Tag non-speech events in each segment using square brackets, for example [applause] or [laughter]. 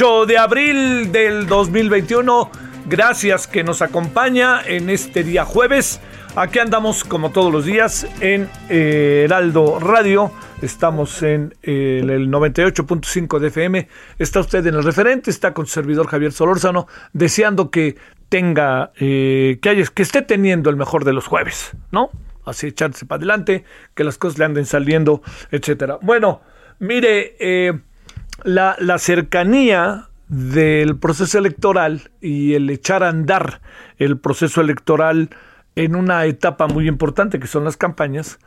8 de abril del 2021. Gracias que nos acompaña en este día jueves. Aquí andamos como todos los días en eh, Heraldo Radio. Estamos en el 98.5 de FM. Está usted en el referente, está con su servidor Javier Solórzano, deseando que tenga, eh, que, haya, que esté teniendo el mejor de los jueves, ¿no? Así echarse para adelante, que las cosas le anden saliendo, etcétera. Bueno, mire, eh, la, la cercanía del proceso electoral y el echar a andar el proceso electoral en una etapa muy importante que son las campañas,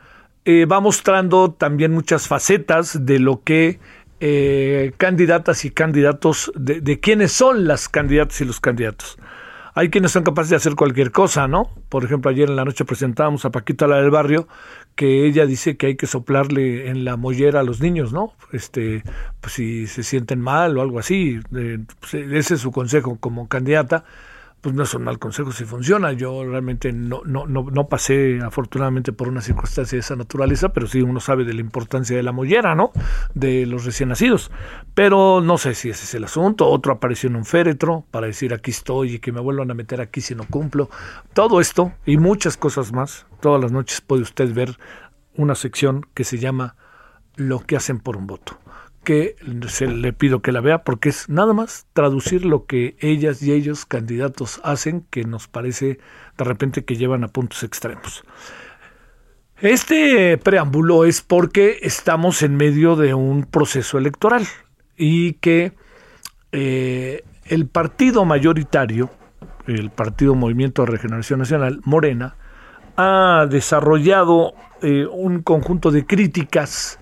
eh, va mostrando también muchas facetas de lo que eh, candidatas y candidatos, de, de quiénes son las candidatas y los candidatos. Hay quienes son capaces de hacer cualquier cosa, ¿no? Por ejemplo, ayer en la noche presentábamos a Paquita la del barrio, que ella dice que hay que soplarle en la mollera a los niños, ¿no? Este, pues si se sienten mal o algo así, eh, pues, ese es su consejo como candidata pues no es un mal consejo si funciona. Yo realmente no, no, no, no, pasé afortunadamente por una circunstancia de esa naturaleza, pero sí uno sabe de la importancia de la mollera, ¿no? De los recién nacidos. Pero no sé si ese es el asunto. Otro apareció en un féretro para decir aquí estoy y que me vuelvan a meter aquí si no cumplo. Todo esto y muchas cosas más. Todas las noches puede usted ver una sección que se llama Lo que hacen por un voto que se le pido que la vea porque es nada más traducir lo que ellas y ellos candidatos hacen que nos parece de repente que llevan a puntos extremos. Este preámbulo es porque estamos en medio de un proceso electoral y que eh, el partido mayoritario, el Partido Movimiento de Regeneración Nacional, Morena, ha desarrollado eh, un conjunto de críticas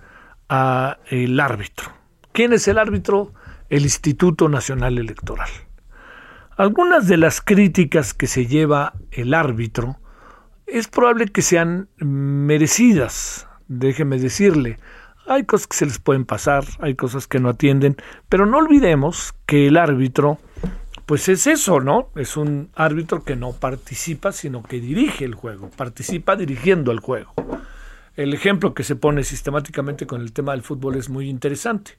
a el árbitro. ¿Quién es el árbitro? El Instituto Nacional Electoral. Algunas de las críticas que se lleva el árbitro es probable que sean merecidas, déjeme decirle. Hay cosas que se les pueden pasar, hay cosas que no atienden, pero no olvidemos que el árbitro, pues es eso, ¿no? Es un árbitro que no participa, sino que dirige el juego, participa dirigiendo el juego. El ejemplo que se pone sistemáticamente con el tema del fútbol es muy interesante.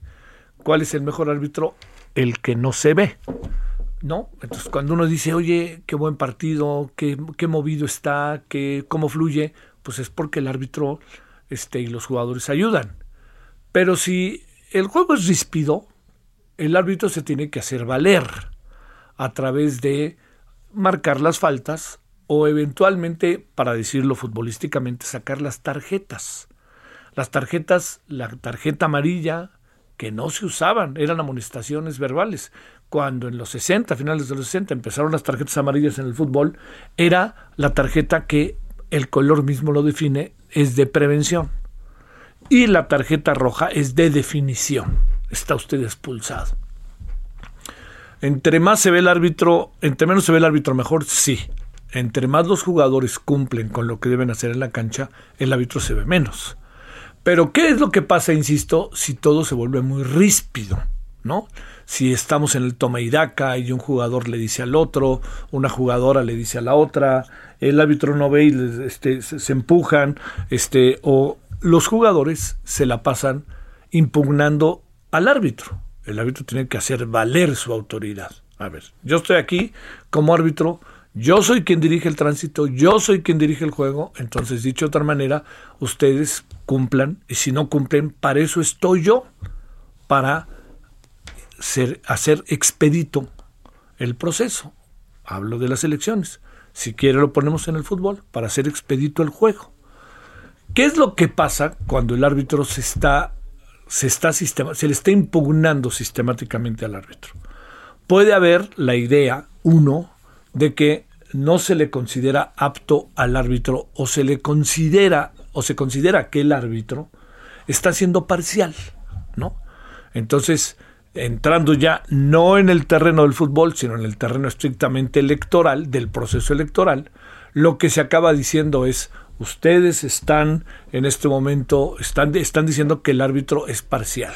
¿Cuál es el mejor árbitro? El que no se ve. ¿No? Entonces, cuando uno dice, oye, qué buen partido, qué, qué movido está, qué, cómo fluye, pues es porque el árbitro este, y los jugadores ayudan. Pero si el juego es ríspido, el árbitro se tiene que hacer valer a través de marcar las faltas o eventualmente, para decirlo futbolísticamente, sacar las tarjetas. Las tarjetas, la tarjeta amarilla, que no se usaban, eran amonestaciones verbales. Cuando en los 60, finales de los 60, empezaron las tarjetas amarillas en el fútbol, era la tarjeta que el color mismo lo define, es de prevención. Y la tarjeta roja es de definición. Está usted expulsado. Entre más se ve el árbitro, entre menos se ve el árbitro mejor, sí. Entre más los jugadores cumplen con lo que deben hacer en la cancha, el árbitro se ve menos. Pero ¿qué es lo que pasa, insisto, si todo se vuelve muy ríspido? ¿No? Si estamos en el toma y daca y un jugador le dice al otro, una jugadora le dice a la otra, el árbitro no ve y este, se, empujan, este, o los jugadores se la pasan impugnando al árbitro. El árbitro tiene que hacer valer su autoridad. A ver, yo estoy aquí como árbitro, yo soy quien dirige el tránsito, yo soy quien dirige el juego, entonces dicho de otra manera, ustedes cumplan y si no cumplen, para eso estoy yo, para hacer expedito el proceso. Hablo de las elecciones. Si quiere lo ponemos en el fútbol, para hacer expedito el juego. ¿Qué es lo que pasa cuando el árbitro se está, se está sistema, se le está impugnando sistemáticamente al árbitro? Puede haber la idea, uno, de que no se le considera apto al árbitro o se le considera o se considera que el árbitro está siendo parcial, ¿no? Entonces, entrando ya no en el terreno del fútbol, sino en el terreno estrictamente electoral, del proceso electoral, lo que se acaba diciendo es, ustedes están en este momento, están, están diciendo que el árbitro es parcial,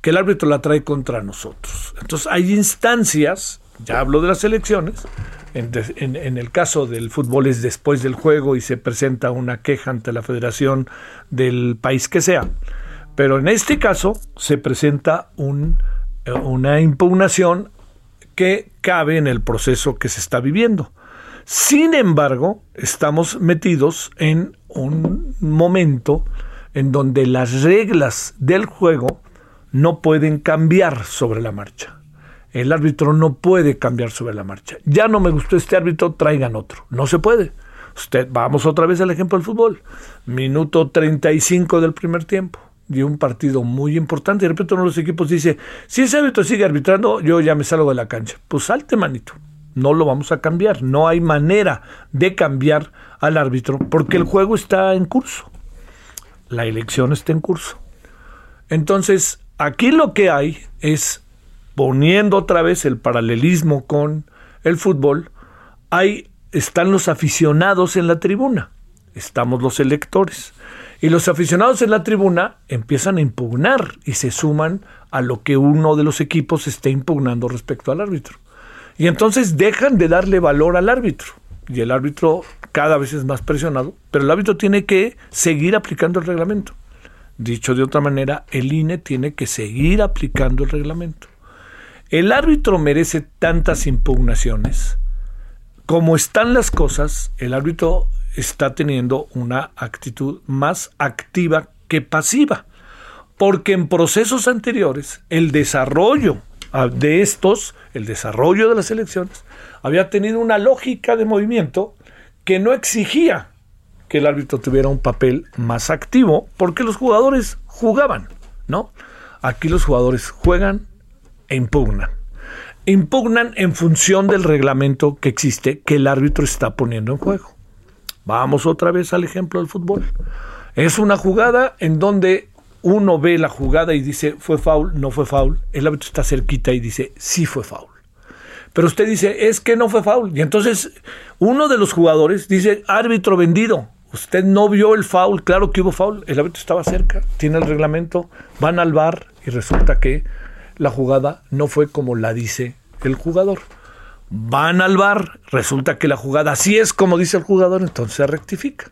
que el árbitro la trae contra nosotros. Entonces hay instancias, ya hablo de las elecciones, en, el caso del fútbol es después del juego y se presenta una queja ante la federación del país que sea. Pero en este caso se presenta eh, una impugnación que cabe en el proceso que se está viviendo. Sin embargo, estamos metidos en un momento en donde las reglas del juego no pueden cambiar sobre la marcha. El árbitro no puede cambiar sobre la marcha. Ya no me gustó este árbitro, traigan otro. No se puede. Usted, vamos otra vez al ejemplo del fútbol. Minuto 35 del primer tiempo. Y un partido muy importante. De repente uno de los equipos dice, si ese árbitro sigue arbitrando, yo ya me salgo de la cancha. Pues salte, manito. No lo vamos a cambiar. No hay manera de cambiar al árbitro porque el juego está en curso. La elección está en curso. Entonces, aquí lo que hay es poniendo otra vez el paralelismo con el fútbol, ahí están los aficionados en la tribuna, estamos los electores. Y los aficionados en la tribuna empiezan a impugnar y se suman a lo que uno de los equipos está impugnando respecto al árbitro. Y entonces dejan de darle valor al árbitro. Y el árbitro cada vez es más presionado, pero el árbitro tiene que seguir aplicando el reglamento. Dicho de otra manera, el INE tiene que seguir aplicando el reglamento. El árbitro merece tantas impugnaciones. Como están las cosas, el árbitro está teniendo una actitud más activa que pasiva. Porque en procesos anteriores, el desarrollo de estos, el desarrollo de las elecciones, había tenido una lógica de movimiento que no exigía que el árbitro tuviera un papel más activo, porque los jugadores jugaban, ¿no? Aquí los jugadores juegan impugnan. Impugnan en función del reglamento que existe que el árbitro está poniendo en juego. Vamos otra vez al ejemplo del fútbol. Es una jugada en donde uno ve la jugada y dice fue foul, no fue foul. El árbitro está cerquita y dice sí fue foul. Pero usted dice es que no fue foul. Y entonces uno de los jugadores dice árbitro vendido. Usted no vio el foul, claro que hubo foul, el árbitro estaba cerca, tiene el reglamento, van al bar y resulta que la jugada no fue como la dice el jugador. Van al bar, resulta que la jugada sí es como dice el jugador, entonces se rectifica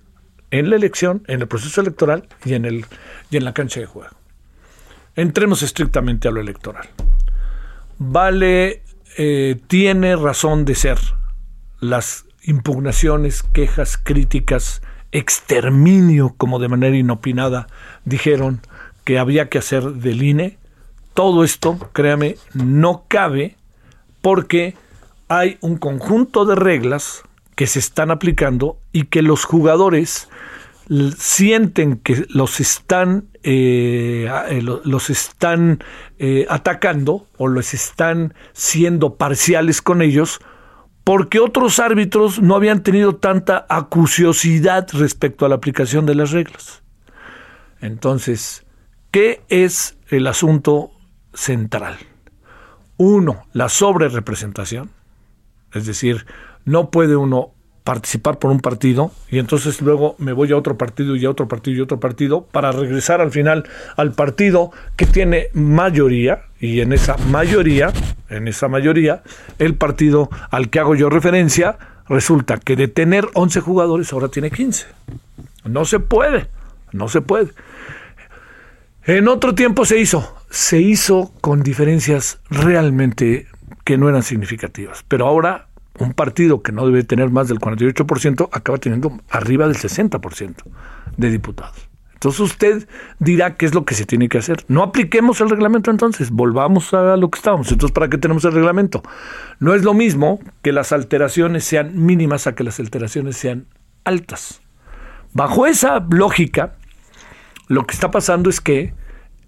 en la elección, en el proceso electoral y en, el, y en la cancha de juego. Entremos estrictamente a lo electoral. Vale, eh, tiene razón de ser las impugnaciones, quejas, críticas, exterminio, como de manera inopinada dijeron que había que hacer del INE todo esto, créame, no cabe porque hay un conjunto de reglas que se están aplicando y que los jugadores sienten que los están eh, eh, los están eh, atacando o los están siendo parciales con ellos porque otros árbitros no habían tenido tanta acuciosidad respecto a la aplicación de las reglas. Entonces, ¿qué es el asunto central? Uno, la sobrerepresentación, es decir, no puede uno participar por un partido y entonces luego me voy a otro partido y a otro partido y a otro partido para regresar al final al partido que tiene mayoría y en esa mayoría, en esa mayoría, el partido al que hago yo referencia resulta que de tener 11 jugadores ahora tiene 15. No se puede, no se puede. En otro tiempo se hizo, se hizo con diferencias realmente que no eran significativas, pero ahora un partido que no debe tener más del 48% acaba teniendo arriba del 60% de diputados. Entonces usted dirá qué es lo que se tiene que hacer. No apliquemos el reglamento entonces, volvamos a lo que estábamos. Entonces, ¿para qué tenemos el reglamento? No es lo mismo que las alteraciones sean mínimas a que las alteraciones sean altas. Bajo esa lógica, lo que está pasando es que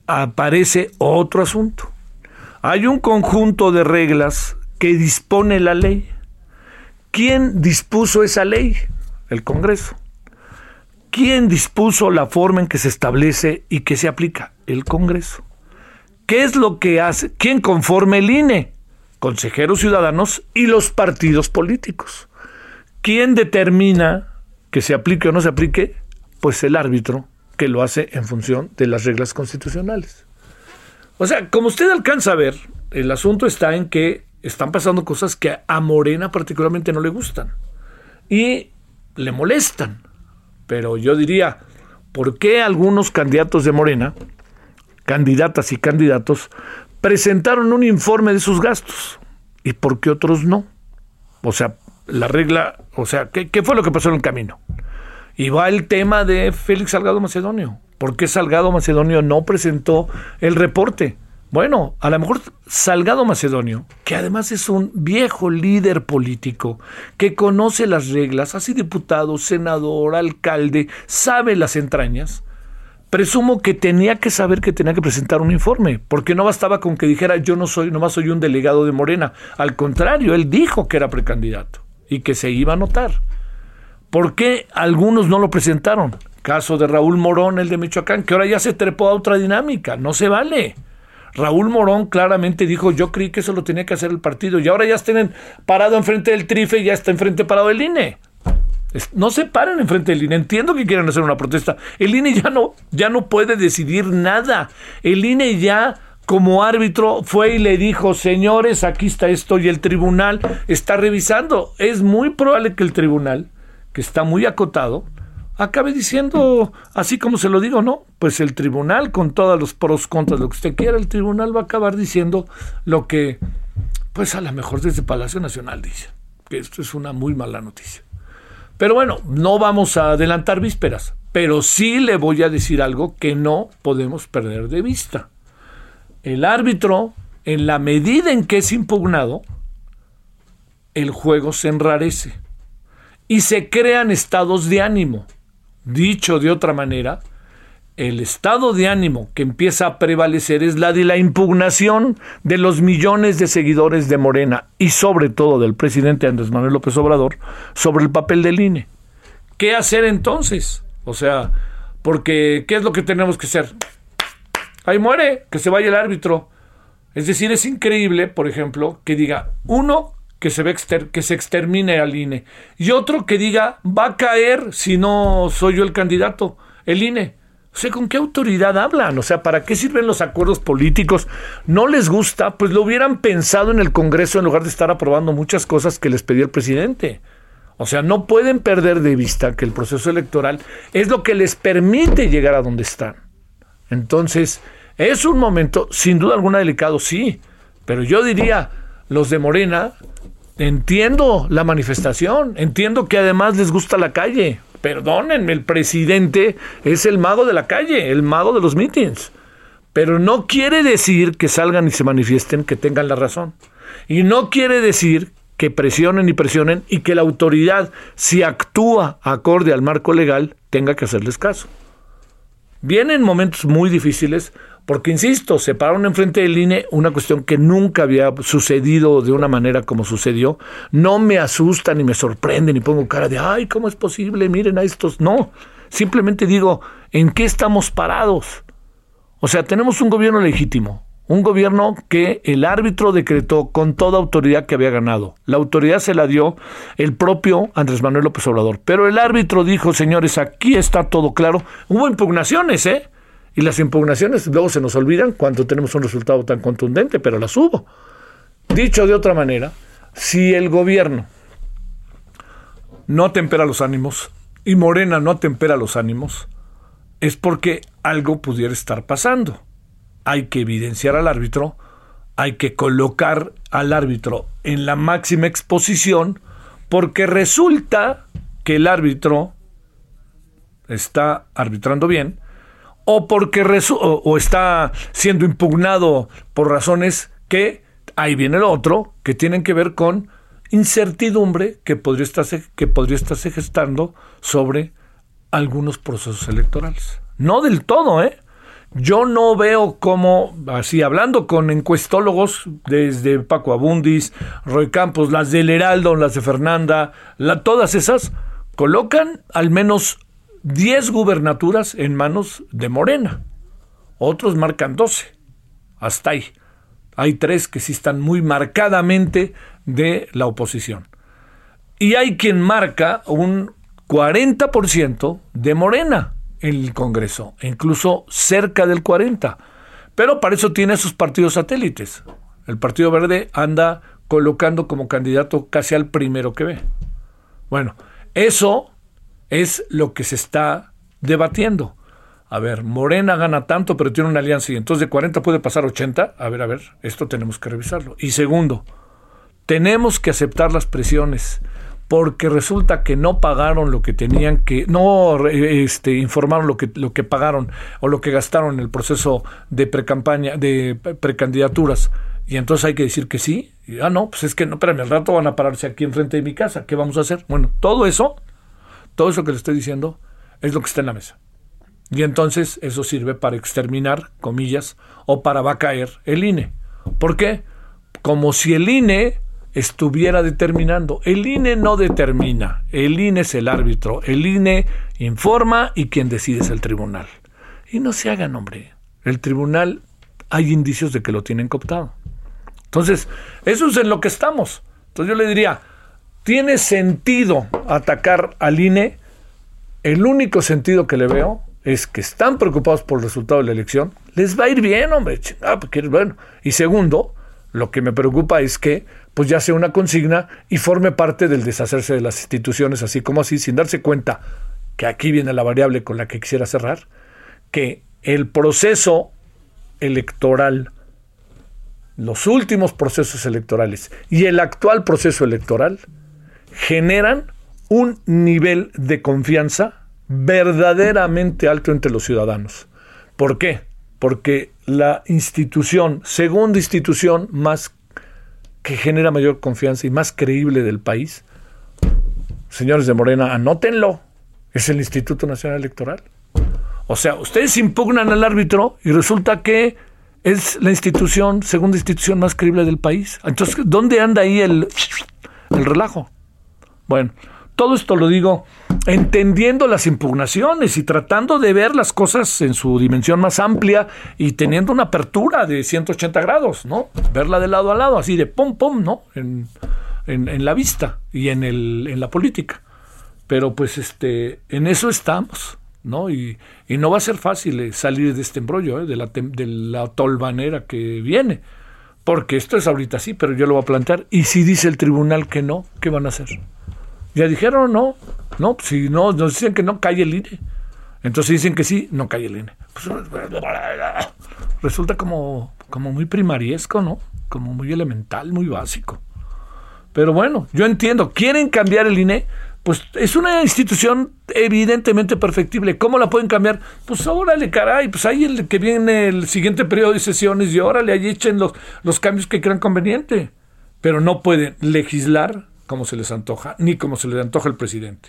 aparece otro asunto. Hay un conjunto de reglas que dispone la ley ¿Quién dispuso esa ley? El Congreso. ¿Quién dispuso la forma en que se establece y que se aplica? El Congreso. ¿Qué es lo que hace? ¿Quién conforme el INE? Consejeros ciudadanos y los partidos políticos. ¿Quién determina que se aplique o no se aplique? Pues el árbitro que lo hace en función de las reglas constitucionales. O sea, como usted alcanza a ver, el asunto está en que están pasando cosas que a Morena particularmente no le gustan y le molestan. Pero yo diría, ¿por qué algunos candidatos de Morena, candidatas y candidatos, presentaron un informe de sus gastos y por qué otros no? O sea, la regla, o sea, ¿qué, qué fue lo que pasó en el camino? Y va el tema de Félix Salgado Macedonio. ¿Por qué Salgado Macedonio no presentó el reporte? Bueno, a lo mejor Salgado Macedonio, que además es un viejo líder político, que conoce las reglas, ha sido diputado, senador, alcalde, sabe las entrañas, presumo que tenía que saber que tenía que presentar un informe, porque no bastaba con que dijera yo no soy, nomás soy un delegado de Morena. Al contrario, él dijo que era precandidato y que se iba a notar. ¿Por qué algunos no lo presentaron? Caso de Raúl Morón, el de Michoacán, que ahora ya se trepó a otra dinámica. No se vale. Raúl Morón claramente dijo, yo creí que eso lo tenía que hacer el partido y ahora ya estén parado enfrente del trife y ya está enfrente parado el INE. No se paren enfrente del INE. Entiendo que quieran hacer una protesta. El INE ya no, ya no puede decidir nada. El INE ya como árbitro fue y le dijo, señores, aquí está esto y el tribunal está revisando. Es muy probable que el tribunal, que está muy acotado, acabe diciendo, así como se lo digo, no, pues el tribunal, con todos los pros, contras, lo que usted quiera, el tribunal va a acabar diciendo lo que, pues a lo mejor desde Palacio Nacional dice, que esto es una muy mala noticia. Pero bueno, no vamos a adelantar vísperas, pero sí le voy a decir algo que no podemos perder de vista. El árbitro, en la medida en que es impugnado, el juego se enrarece y se crean estados de ánimo Dicho de otra manera, el estado de ánimo que empieza a prevalecer es la de la impugnación de los millones de seguidores de Morena y sobre todo del presidente Andrés Manuel López Obrador sobre el papel del INE. ¿Qué hacer entonces? O sea, porque ¿qué es lo que tenemos que hacer? Ahí muere, que se vaya el árbitro. Es decir, es increíble, por ejemplo, que diga, uno, que se, ve que se extermine al INE. Y otro que diga, va a caer si no soy yo el candidato, el INE. O sea, ¿con qué autoridad hablan? O sea, ¿para qué sirven los acuerdos políticos? ¿No les gusta? Pues lo hubieran pensado en el Congreso en lugar de estar aprobando muchas cosas que les pedía el presidente. O sea, no pueden perder de vista que el proceso electoral es lo que les permite llegar a donde están. Entonces, es un momento, sin duda alguna, delicado, sí. Pero yo diría, los de Morena Entiendo la manifestación, entiendo que además les gusta la calle. Perdónenme, el presidente es el mago de la calle, el mago de los mítines. Pero no quiere decir que salgan y se manifiesten que tengan la razón. Y no quiere decir que presionen y presionen y que la autoridad, si actúa acorde al marco legal, tenga que hacerles caso. Vienen momentos muy difíciles porque, insisto, se pararon enfrente del INE una cuestión que nunca había sucedido de una manera como sucedió. No me asusta ni me sorprende ni pongo cara de, ay, ¿cómo es posible? Miren a estos. No, simplemente digo, ¿en qué estamos parados? O sea, tenemos un gobierno legítimo, un gobierno que el árbitro decretó con toda autoridad que había ganado. La autoridad se la dio el propio Andrés Manuel López Obrador. Pero el árbitro dijo, señores, aquí está todo claro. Hubo impugnaciones, ¿eh? Y las impugnaciones luego se nos olvidan cuando tenemos un resultado tan contundente, pero las hubo. Dicho de otra manera, si el gobierno no tempera los ánimos y Morena no tempera los ánimos, es porque algo pudiera estar pasando hay que evidenciar al árbitro, hay que colocar al árbitro en la máxima exposición, porque resulta que el árbitro está arbitrando bien, o porque o, está siendo impugnado por razones que, ahí viene el otro, que tienen que ver con incertidumbre que podría estarse, que podría estarse gestando sobre algunos procesos electorales. No del todo, ¿eh? Yo no veo cómo, así hablando con encuestólogos desde Paco Abundis, Roy Campos, las del Heraldo, las de Fernanda, todas esas colocan al menos 10 gubernaturas en manos de Morena. Otros marcan 12. Hasta ahí. Hay tres que sí están muy marcadamente de la oposición. Y hay quien marca un 40% de Morena el Congreso, incluso cerca del 40. Pero para eso tiene sus partidos satélites. El Partido Verde anda colocando como candidato casi al primero que ve. Bueno, eso es lo que se está debatiendo. A ver, Morena gana tanto, pero tiene una alianza y entonces de 40 puede pasar a 80. A ver, a ver, esto tenemos que revisarlo. Y segundo, tenemos que aceptar las presiones porque resulta que no pagaron lo que tenían que, no este, informaron lo que, lo que pagaron o lo que gastaron en el proceso de precampaña, de precandidaturas. Y entonces hay que decir que sí. ah, no, pues es que no, espérame, al rato van a pararse aquí enfrente de mi casa. ¿Qué vamos a hacer? Bueno, todo eso, todo eso que le estoy diciendo, es lo que está en la mesa. Y entonces eso sirve para exterminar, comillas, o para va a caer el INE. ¿Por qué? Como si el INE estuviera determinando. El INE no determina, el INE es el árbitro, el INE informa y quien decide es el tribunal. Y no se hagan, hombre. El tribunal hay indicios de que lo tienen cooptado. Entonces, eso es en lo que estamos. Entonces yo le diría, ¿tiene sentido atacar al INE? El único sentido que le veo es que están preocupados por el resultado de la elección. Les va a ir bien, hombre. Ah, porque, bueno. Y segundo, lo que me preocupa es que pues ya sea una consigna y forme parte del deshacerse de las instituciones, así como así, sin darse cuenta que aquí viene la variable con la que quisiera cerrar, que el proceso electoral, los últimos procesos electorales y el actual proceso electoral generan un nivel de confianza verdaderamente alto entre los ciudadanos. ¿Por qué? Porque la institución, segunda institución más que genera mayor confianza y más creíble del país, señores de Morena, anótenlo, es el Instituto Nacional Electoral. O sea, ustedes impugnan al árbitro y resulta que es la institución, segunda institución más creíble del país. Entonces, ¿dónde anda ahí el, el relajo? Bueno, todo esto lo digo entendiendo las impugnaciones y tratando de ver las cosas en su dimensión más amplia y teniendo una apertura de 180 grados, ¿no? Verla de lado a lado, así de pum, pum, ¿no? En, la vista y en, el, en la política. Pero pues este, en eso estamos, ¿no? Y, no va a ser fácil eh, salir de este embrollo, ¿eh? de, la, de la tolvanera que viene. Porque esto es ahorita sí, pero yo lo voy a plantear. Y si dice el tribunal que no, ¿qué van a hacer? Ya dijeron, no, no, si no, nos dicen que no, cae el INE. Entonces dicen que sí, no cae el INE. Pues, [laughs] resulta como, como muy primariesco, ¿no? Como muy elemental, muy básico. Pero bueno, yo entiendo, quieren cambiar el INE, pues es una institución evidentemente perfectible. ¿Cómo la pueden cambiar? Pues órale, caray, pues ahí el que viene el siguiente periodo de sesiones y órale, ahí echen los, los cambios que crean conveniente. Pero no pueden legislar como se les antoja, ni como se les antoja el presidente.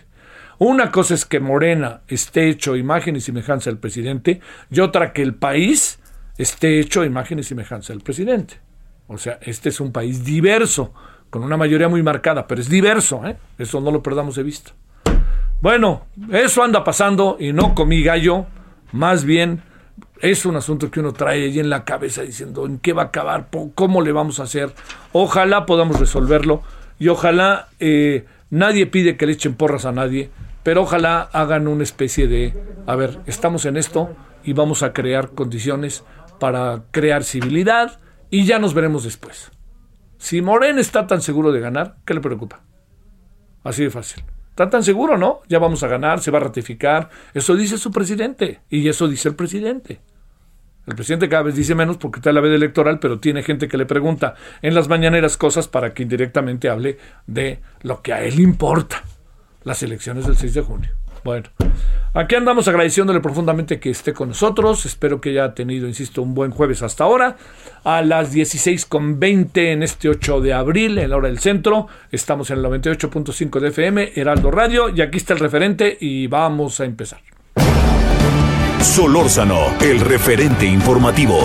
Una cosa es que Morena esté hecho imagen y semejanza del presidente, y otra que el país esté hecho imagen y semejanza del presidente. O sea, este es un país diverso, con una mayoría muy marcada, pero es diverso, ¿eh? eso no lo perdamos de vista. Bueno, eso anda pasando y no comí gallo, más bien es un asunto que uno trae ahí en la cabeza diciendo en qué va a acabar, cómo le vamos a hacer. Ojalá podamos resolverlo y ojalá eh, nadie pide que le echen porras a nadie, pero ojalá hagan una especie de, a ver, estamos en esto y vamos a crear condiciones para crear civilidad y ya nos veremos después. Si Morena está tan seguro de ganar, ¿qué le preocupa? Así de fácil. Está tan seguro, ¿no? Ya vamos a ganar, se va a ratificar. Eso dice su presidente y eso dice el presidente. El presidente cada vez dice menos porque está la veda electoral, pero tiene gente que le pregunta en las mañaneras cosas para que indirectamente hable de lo que a él importa, las elecciones del 6 de junio. Bueno, aquí andamos agradeciéndole profundamente que esté con nosotros. Espero que haya tenido, insisto, un buen jueves hasta ahora. A las 16.20 en este 8 de abril, en la hora del centro, estamos en el 98.5 de FM, Heraldo Radio, y aquí está el referente y vamos a empezar. Solórzano, el referente informativo.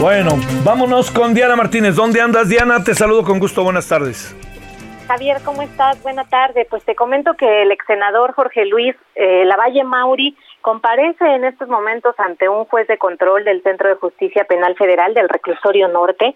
Bueno, vámonos con Diana Martínez. ¿Dónde andas, Diana? Te saludo con gusto. Buenas tardes. Javier, ¿cómo estás? Buena tarde. Pues te comento que el ex senador Jorge Luis eh, Lavalle Mauri comparece en estos momentos ante un juez de control del Centro de Justicia Penal Federal del Reclusorio Norte.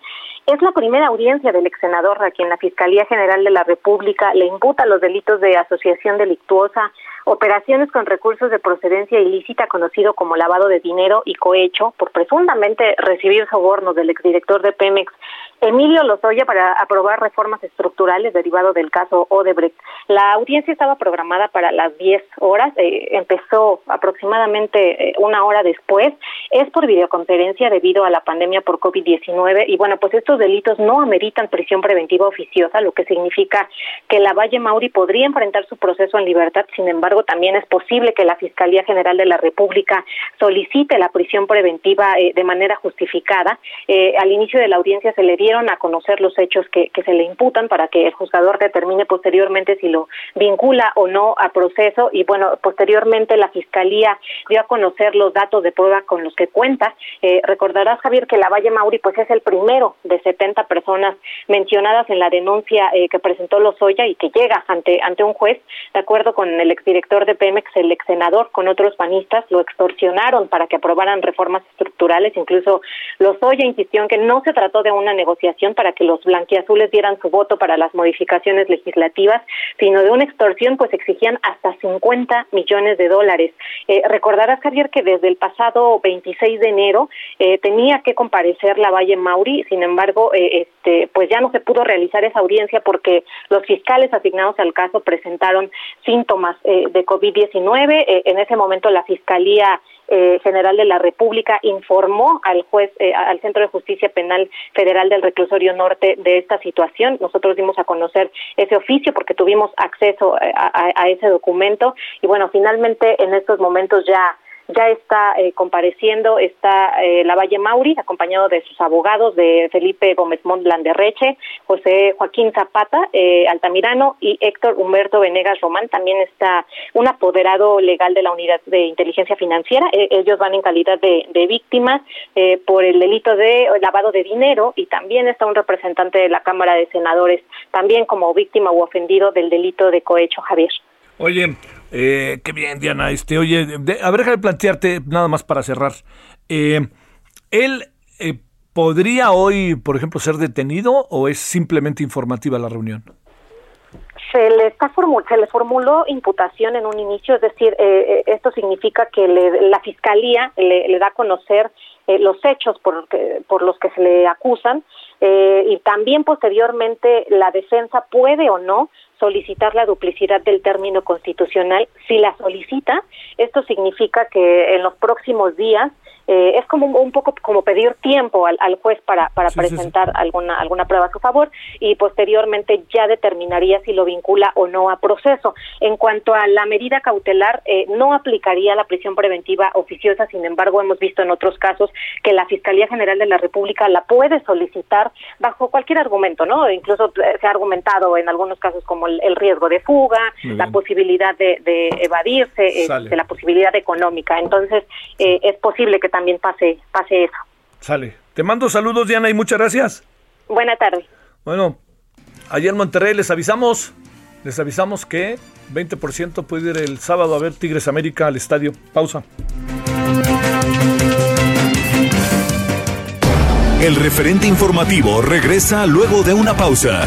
Es la primera audiencia del ex senador a quien la Fiscalía General de la República le imputa los delitos de asociación delictuosa, operaciones con recursos de procedencia ilícita conocido como lavado de dinero y cohecho por presuntamente recibir sobornos del exdirector de Pemex Emilio Lozoya para aprobar reformas estructurales derivado del caso Odebrecht. La audiencia estaba programada para las 10 horas, eh, empezó aproximadamente eh, una hora después, es por videoconferencia debido a la pandemia por COVID-19 y bueno, pues estos delitos no ameritan prisión preventiva oficiosa, lo que significa que la Valle Mauri podría enfrentar su proceso en libertad, sin embargo también es posible que la Fiscalía General de la República solicite la prisión preventiva eh, de manera justificada. al inicio de la audiencia se le dio a conocer los hechos que, se le imputan para que el juzgador determine posteriormente si lo vincula o no a proceso. Y bueno, posteriormente la Fiscalía dio a conocer los datos de prueba con los que cuenta. Eh, recordarás, Javier, que la Valle Mauri pues es el primero de 70 personas mencionadas en la denuncia eh, que presentó Lozoya y que llega ante, ante un juez, de acuerdo con el exdirector de Pemex, el ex senador, con otros panistas, lo extorsionaron para que aprobaran reformas estructurales, incluso Lozoya insistió en que no se trató de una negociación para que los blanquiazules dieran su voto para las modificaciones legislativas, sino de una extorsión, pues exigían hasta 50 millones de dólares. Eh, recordarás, Javier, que desde el pasado 26 de enero eh, tenía que comparecer la Valle Mauri, sin embargo, eh, este, pues ya no se pudo realizar esa audiencia porque los fiscales asignados al caso presentaron síntomas de COVID-19. en ese momento la Fiscalía eh, General de la República informó al juez, eh, al Centro de Justicia Penal Federal del Reclusorio Norte de esta situación. Nosotros dimos a conocer ese oficio porque tuvimos acceso eh, a ese documento y bueno, finalmente en estos momentos ya ya está eh, compareciendo, está eh, la Valle Mauri, acompañado de sus abogados, de Felipe Gómez Mont Landerreche, José Joaquín Zapata, eh, Altamirano y Héctor Humberto Venegas Román. También está un apoderado legal de la Unidad de Inteligencia Financiera. ellos van en calidad de, de víctimas por el delito de lavado de dinero y también está un representante de la Cámara de Senadores, también como víctima u ofendido del delito de cohecho, Javier. Oye, eh, qué bien, Diana. Este, oye, a ver, déjame plantearte nada más para cerrar. Eh, ¿Él eh, podría hoy, por ejemplo, ser detenido o es simplemente informativa la reunión? Se le, está se le formuló imputación en un inicio, es decir, eh, esto significa que la fiscalía le, le, da a conocer los hechos por, por los que se le acusan y también posteriormente la defensa puede o no solicitar la duplicidad del término constitucional. Si la solicita, esto significa que en los próximos días eh, es como un poco como pedir tiempo al, juez para, para presentar alguna alguna prueba a su favor y posteriormente ya determinaría si lo vincula o no a proceso. En cuanto a la medida cautelar, eh, no aplicaría la prisión preventiva oficiosa, sin embargo, hemos visto en otros casos que la Fiscalía General de la República la puede solicitar bajo cualquier argumento, ¿no? Incluso eh, se ha argumentado en algunos casos como el, riesgo de fuga, la posibilidad de, evadirse, de la posibilidad económica. Entonces, es posible que también pase, pase eso. Sale. Te mando saludos, Diana, y muchas gracias. Buena tarde. Bueno, ayer en Monterrey les avisamos, les avisamos que 20% puede ir el sábado a ver Tigres América al estadio. Pausa. El referente informativo regresa luego de una pausa.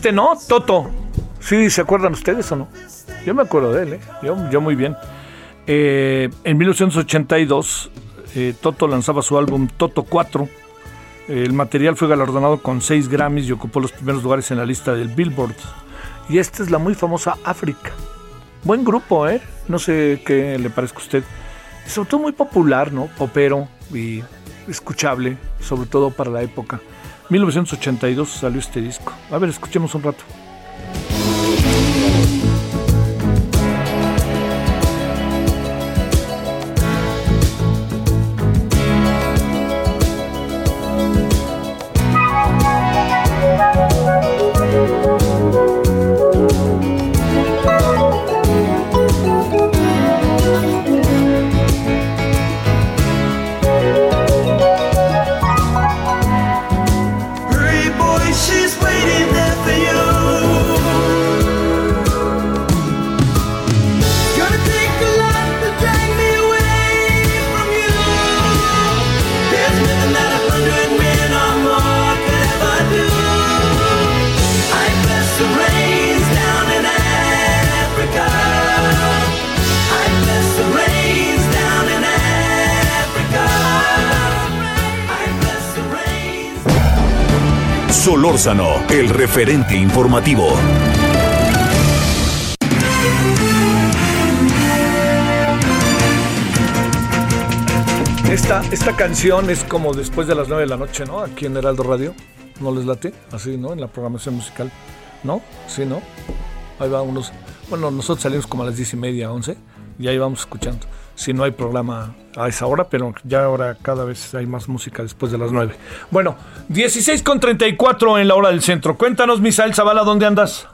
Este, ¿no? Toto. Sí, ¿se acuerdan ustedes o no? Yo me acuerdo de él, ¿eh? Yo, muy bien. Eh, en 1982, eh, Toto lanzaba su álbum Toto 4. El material fue galardonado con 6 Grammys y ocupó los primeros lugares en la lista del Billboard. Y esta es la muy famosa África. Buen grupo, ¿eh? No sé qué le parezca a usted. Sobre todo muy popular, ¿no? Popero y escuchable, sobre todo para la época. 1982 salió este disco. A ver, escuchemos un rato. El referente informativo. Esta, esta canción es como después de las 9 de la noche, ¿no? Aquí en Heraldo Radio. ¿No les late? Así, ¿no? En la programación musical. ¿No? Sí, ¿no? Ahí va unos. Bueno, nosotros salimos como a las diez y media, once, y ahí vamos escuchando. Si no hay programa a esa hora, pero ya ahora cada vez hay más música después de las nueve. Bueno, 16 con 34 en la hora del centro. Cuéntanos, Misael Zavala, ¿dónde andas?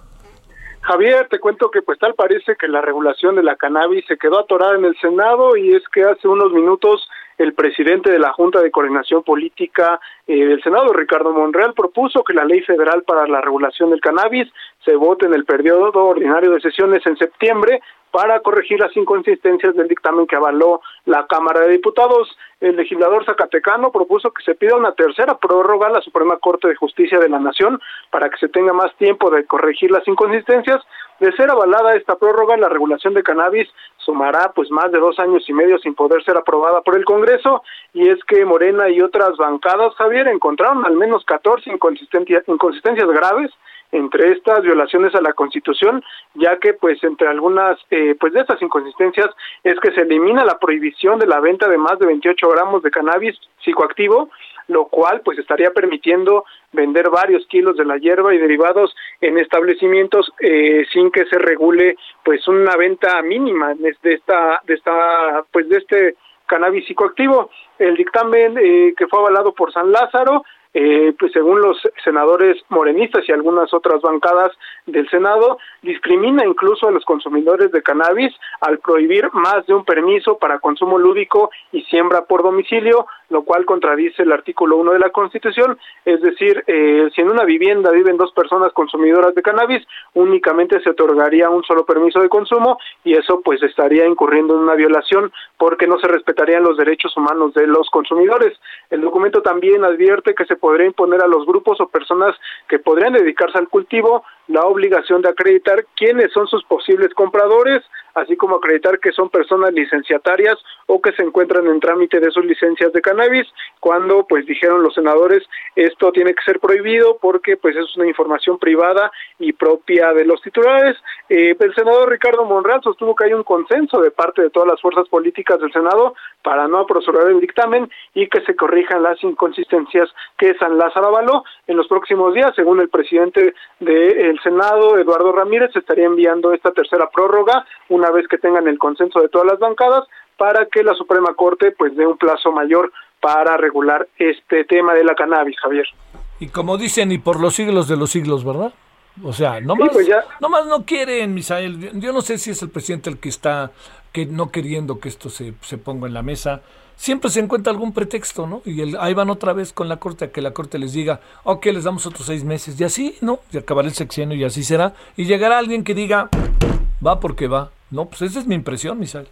Javier, te cuento que pues tal parece que la regulación de la cannabis se quedó atorada en el Senado y es que hace unos minutos el presidente de la Junta de Coordinación Política eh, del Senado, Ricardo Monreal, propuso que la ley federal para la regulación del cannabis se vote en el periodo ordinario de sesiones en septiembre para corregir las inconsistencias del dictamen que avaló la Cámara de Diputados. El legislador zacatecano propuso que se pida una tercera prórroga a la Suprema Corte de Justicia de la Nación para que se tenga más tiempo de corregir las inconsistencias. De ser avalada esta prórroga, la regulación de cannabis sumará pues más de dos años y medio sin poder ser aprobada por el Congreso y es que Morena y otras bancadas, Javier, encontraron al menos 14 inconsistencias, inconsistencias graves entre estas violaciones a la Constitución, ya que pues entre algunas eh, pues de estas inconsistencias es que se elimina la prohibición de la venta de más de 28 gramos de cannabis psicoactivo, lo cual pues estaría permitiendo vender varios kilos de la hierba y derivados en establecimientos eh, sin que se regule pues una venta mínima de esta de esta pues de este cannabis psicoactivo. El dictamen eh, que fue avalado por San Lázaro eh, pues según los senadores morenistas y algunas otras bancadas del Senado, discrimina incluso a los consumidores de cannabis al prohibir más de un permiso para consumo lúdico y siembra por domicilio, lo cual contradice el artículo 1 de la Constitución, es decir, eh, si en una vivienda viven dos personas consumidoras de cannabis, únicamente se otorgaría un solo permiso de consumo y eso pues estaría incurriendo en una violación porque no se respetarían los derechos humanos de los consumidores. El documento también advierte que se podría imponer a los grupos o personas que podrían dedicarse al cultivo la obligación de acreditar quiénes son sus posibles compradores, así como acreditar que son personas licenciatarias o que se encuentran en trámite de sus licencias de cannabis, cuando pues dijeron los senadores esto tiene que ser prohibido porque pues es una información privada y propia de los titulares. Eh, el senador Ricardo Monreal sostuvo que hay un consenso de parte de todas las fuerzas políticas del Senado para no apresurar el dictamen y que se corrijan las inconsistencias que San Lázaro avaló en los próximos días, según el presidente del Senado, Eduardo Ramírez, estaría enviando esta tercera prórroga una vez que tengan el consenso de todas las bancadas para que la Suprema Corte pues dé un plazo mayor para regular este tema de la cannabis, Javier. Y como dicen, y por los siglos de los siglos, ¿verdad? O sea, no más, pues no más no quieren, Misael. Yo no sé si es el presidente el que está que no queriendo que esto se, se ponga en la mesa. Siempre se encuentra algún pretexto, ¿no? Y el, ahí van otra vez con la corte a que la corte les diga, ok, les damos otros seis meses. Y así, ¿no? Y acabará el sexenio y así será. Y llegará alguien que diga, va porque va. No, pues esa es mi impresión, Misael.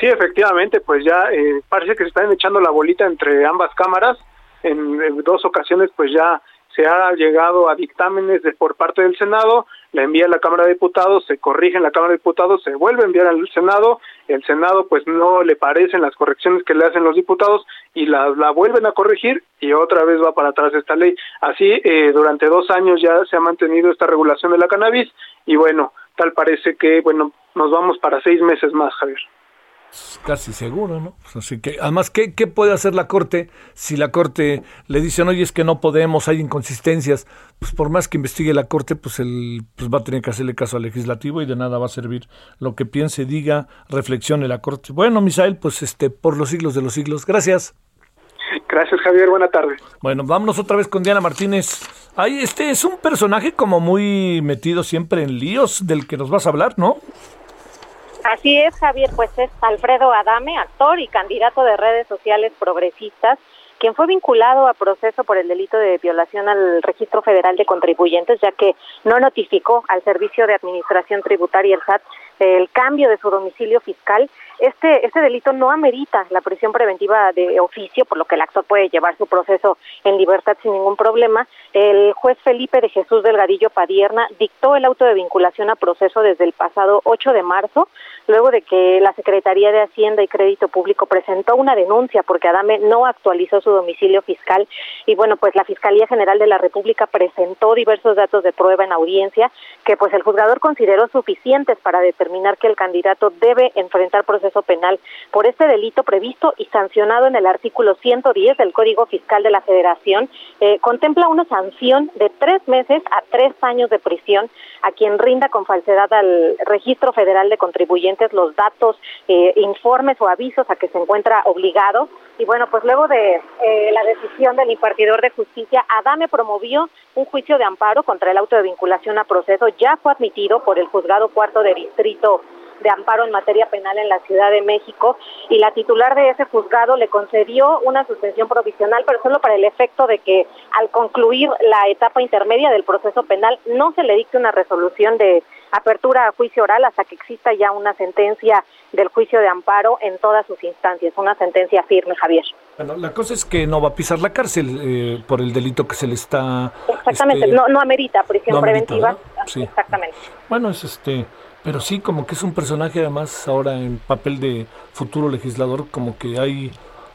Sí, efectivamente, pues ya eh, parece que se están echando la bolita entre ambas cámaras. En, dos ocasiones, pues ya se ha llegado a dictámenes de, por parte del Senado, la envía a la Cámara de Diputados, se corrige en la Cámara de Diputados, se vuelve a enviar al Senado, el Senado pues no le parecen las correcciones que le hacen los diputados y la, la vuelven a corregir y otra vez va para atrás esta ley. Así, eh, durante dos años ya se ha mantenido esta regulación de la cannabis y bueno, tal parece que, bueno, nos vamos para seis meses más, Javier casi seguro, ¿no? Pues así que, además, ¿qué, ¿qué, puede hacer la Corte si la Corte le dice, oye, es que no podemos, hay inconsistencias? Pues por más que investigue la Corte, pues, el, pues va a tener que hacerle caso al legislativo y de nada va a servir lo que piense, diga, reflexione la Corte. Bueno, Misael, pues este, por los siglos de los siglos. Gracias. Gracias, Javier. Buena tarde. Bueno, vámonos otra vez con Diana Martínez. Ay, este es un personaje como muy metido siempre en líos del que nos vas a hablar, ¿no? Así es, Javier, pues es Alfredo Adame, actor y candidato de redes sociales progresistas, quien fue vinculado a proceso por el delito de violación al registro federal de contribuyentes, ya que no notificó al Servicio de Administración Tributaria, el SAT, el cambio de su domicilio fiscal este, este delito no amerita la prisión preventiva de oficio, por lo que el actor puede llevar su proceso en libertad sin ningún problema. El juez Felipe de Jesús Delgadillo Padierna dictó el auto de vinculación a proceso desde el pasado 8 de marzo, luego de que la Secretaría de Hacienda y Crédito Público presentó una denuncia porque Adame no actualizó su domicilio fiscal y bueno, pues la Fiscalía General de la República presentó diversos datos de prueba en audiencia que pues el juzgador consideró suficientes para determinar que el candidato debe enfrentar proceso penal por este delito previsto y sancionado en el artículo 110 del Código Fiscal de la Federación. Eh, contempla una sanción de tres meses a tres años de prisión a quien rinda con falsedad al Registro Federal de Contribuyentes los datos, eh, informes o avisos a que se encuentra obligado. Y bueno, pues luego de eh, la decisión del impartidor de justicia, Adame promovió un juicio de amparo contra el auto de vinculación a proceso. Ya fue admitido por el juzgado cuarto de distrito de amparo en materia penal en la Ciudad de México y la titular de ese juzgado le concedió una suspensión provisional, pero solo para el efecto de que al concluir la etapa intermedia del proceso penal no se le dicte una resolución de apertura a juicio oral hasta que exista ya una sentencia del juicio de amparo en todas sus instancias, una sentencia firme, Javier. Bueno, la cosa es que no va a pisar la cárcel eh, por el delito que se le está... Exactamente, este, no, no amerita prisión preventiva. sí. Exactamente. Bueno, es este pero sí, como que es un personaje además ahora en papel de futuro legislador, como que hay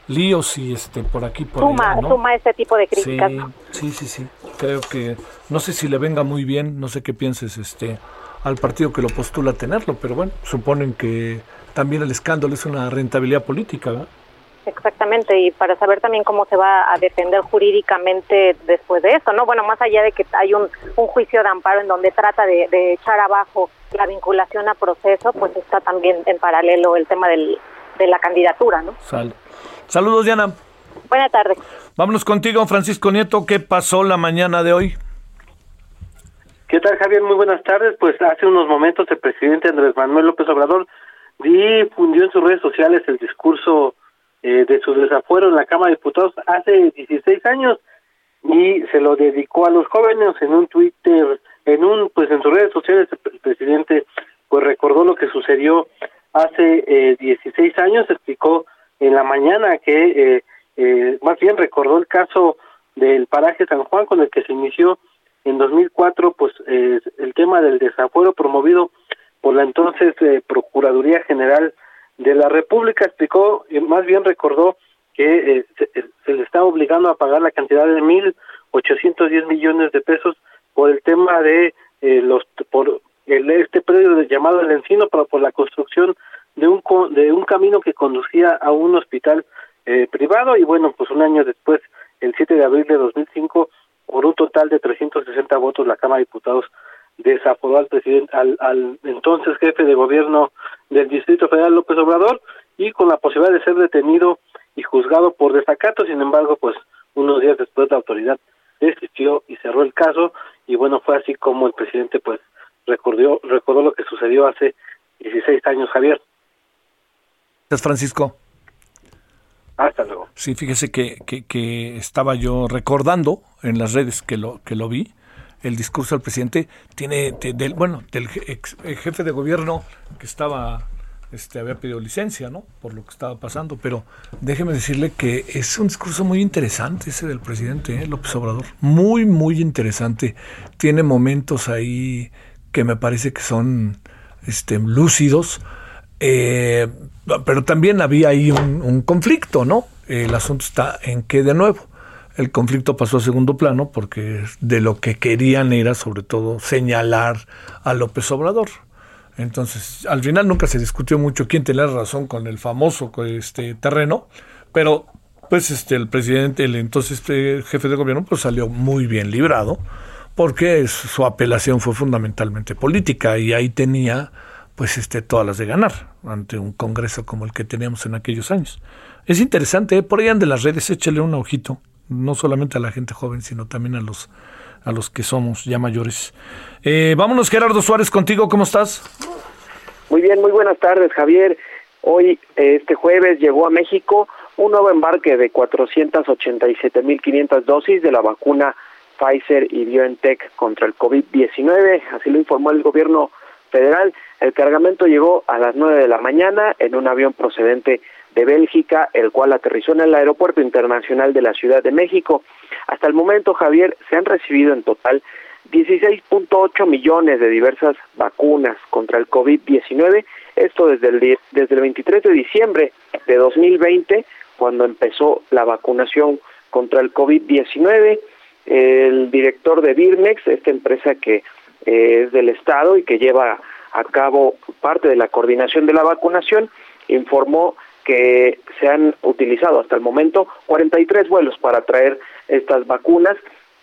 líos y este por aquí por suma, allá, suma este tipo de críticas. Sí, sí, sí, Creo que no sé si le venga muy bien, no sé qué pienses este al partido que lo postula tenerlo, pero bueno, suponen que también el escándalo es una rentabilidad política, ¿verdad? Exactamente, y para saber también cómo se va a defender jurídicamente después de eso, ¿no? Bueno, más allá de que hay un, un juicio de amparo en donde trata de, de echar abajo la vinculación a proceso, pues está también en paralelo el tema del, de la candidatura, ¿no? Saludos, Diana. Buenas tardes. Vámonos contigo, Francisco Nieto. ¿Qué pasó la mañana de hoy? ¿Qué tal, Javier? Muy buenas tardes. Pues hace unos momentos el presidente Andrés Manuel López Obrador difundió en sus redes sociales el discurso eh, de su desafuero en la Cámara de Diputados hace 16 años y se lo dedicó a los jóvenes en un Twitter en un pues en sus redes sociales el presidente pues recordó lo que sucedió hace eh, 16 años explicó en la mañana que eh, eh, más bien recordó el caso del paraje San Juan con el que se inició en 2004 pues eh, el tema del desafuero promovido por la entonces eh, Procuraduría General de la República. Explicó y más bien recordó que se, se, le está obligando a pagar la cantidad de mil ochocientos diez millones de pesos por el tema de eh, los por el, este predio llamado el Encino para por la construcción de un de un camino que conducía a un hospital eh, privado. Y bueno pues un año después el 7 de abril de 2005 por un total de 360 votos la Cámara de Diputados desaforó al presidente al, al entonces jefe de gobierno del Distrito Federal López Obrador y con la posibilidad de ser detenido y juzgado por desacato. Sin embargo pues unos días después la autoridad desistió y cerró el caso y bueno, fue así como el presidente pues recordó, recordó lo que sucedió hace 16 años, Javier. Gracias, Francisco. Hasta luego. Sí, fíjese que, que, que, estaba yo recordando en las redes que lo, que lo vi, el discurso del presidente tiene, del, bueno, del ex, jefe de gobierno que estaba este, había pedido licencia, ¿no? Por lo que estaba pasando, pero déjeme decirle que es un discurso muy interesante ese del presidente ¿eh? López Obrador, muy, muy interesante. Tiene momentos ahí que me parece que son este, lúcidos, eh, pero también había ahí un, un conflicto, ¿no? El asunto está en que, de nuevo, el conflicto pasó a segundo plano porque de lo que querían era sobre todo señalar a López Obrador entonces, al final nunca se discutió mucho quién tenía razón con el famoso este terreno, pero pues este el presidente, el entonces este jefe de gobierno, pues salió muy bien librado, porque su apelación fue fundamentalmente política y ahí tenía pues este todas las de ganar ante un congreso como el que teníamos en aquellos años. Es interesante, ¿eh? por ahí de las redes, échale un ojito, no solamente a la gente joven, sino también a los a los que somos ya mayores. Eh, vámonos, Gerardo Suárez, contigo, ¿cómo estás? Muy bien, muy buenas tardes, Javier. Hoy, este jueves, llegó a México un nuevo embarque de 487.500 dosis de la vacuna Pfizer y BioNTech contra el COVID-19, así lo informó el gobierno federal. El cargamento llegó a las 9 de la mañana en un avión procedente de Bélgica, el cual aterrizó en el Aeropuerto Internacional de la Ciudad de México. Hasta el momento, Javier, se han recibido en total 16.8 millones de diversas vacunas contra el COVID-19, esto desde el, desde el 23 de diciembre de 2020, cuando empezó la vacunación contra el COVID-19. El director de Birmex, esta empresa que eh, es del Estado y que lleva a cabo parte de la coordinación de la vacunación, informó que se han utilizado hasta el momento 43 vuelos para traer estas vacunas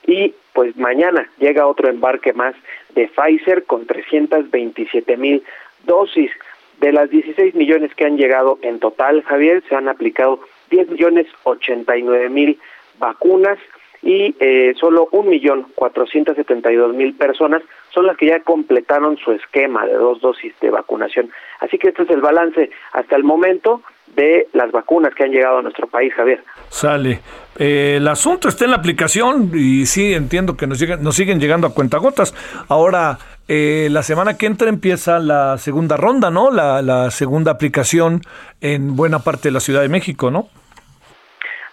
y pues mañana llega otro embarque más de Pfizer con 327 mil dosis. De las 16 millones que han llegado en total, Javier, se han aplicado 10 millones 89 mil vacunas y eh, solo un millón cuatrocientos setenta y dos mil personas son las que ya completaron su esquema de dos dosis de vacunación. Así que este es el balance hasta el momento de las vacunas que han llegado a nuestro país, Javier. Sale. Eh, el asunto está en la aplicación y sí entiendo que nos, llegan, nos siguen llegando a cuentagotas. Ahora, eh, la semana que entra empieza la segunda ronda, ¿no? La, la segunda aplicación en buena parte de la Ciudad de México, ¿no?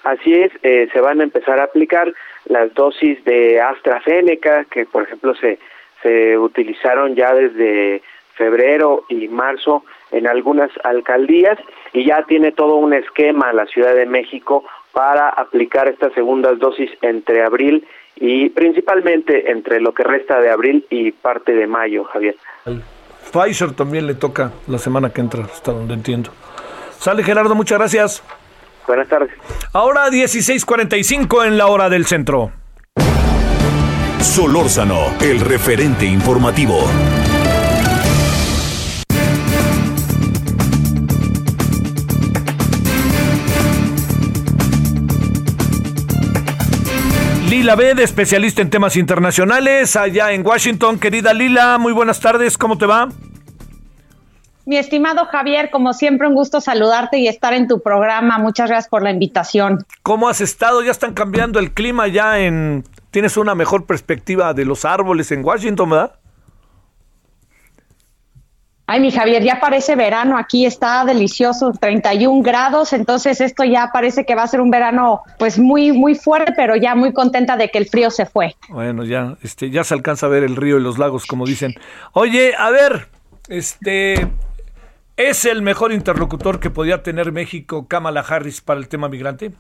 Así es, eh, se van a empezar a aplicar las dosis de AstraZeneca, que por ejemplo se, se utilizaron ya desde febrero y marzo en algunas alcaldías y ya tiene todo un esquema la Ciudad de México para aplicar estas segundas dosis entre abril y principalmente entre lo que resta de abril y parte de mayo, Javier. Pfizer también le toca la semana que entra, hasta donde entiendo. Sale Gerardo, muchas gracias. Buenas tardes. Ahora 16:45 en la hora del centro. Solórzano, el referente informativo. Lila Bed, especialista en temas internacionales, allá en Washington. Querida Lila, muy buenas tardes, ¿cómo te va? Mi estimado Javier, como siempre, un gusto saludarte y estar en tu programa. Muchas gracias por la invitación. ¿Cómo has estado? Ya están cambiando el clima ya en... Tienes una mejor perspectiva de los árboles en Washington, ¿verdad? Ay, mi Javier, ya parece verano, aquí está delicioso, 31 grados, entonces esto ya parece que va a ser un verano pues muy muy fuerte, pero ya muy contenta de que el frío se fue. Bueno, ya este ya se alcanza a ver el río y los lagos como dicen. Oye, a ver, este ¿Es el mejor interlocutor que podía tener México Kamala Harris para el tema migrante?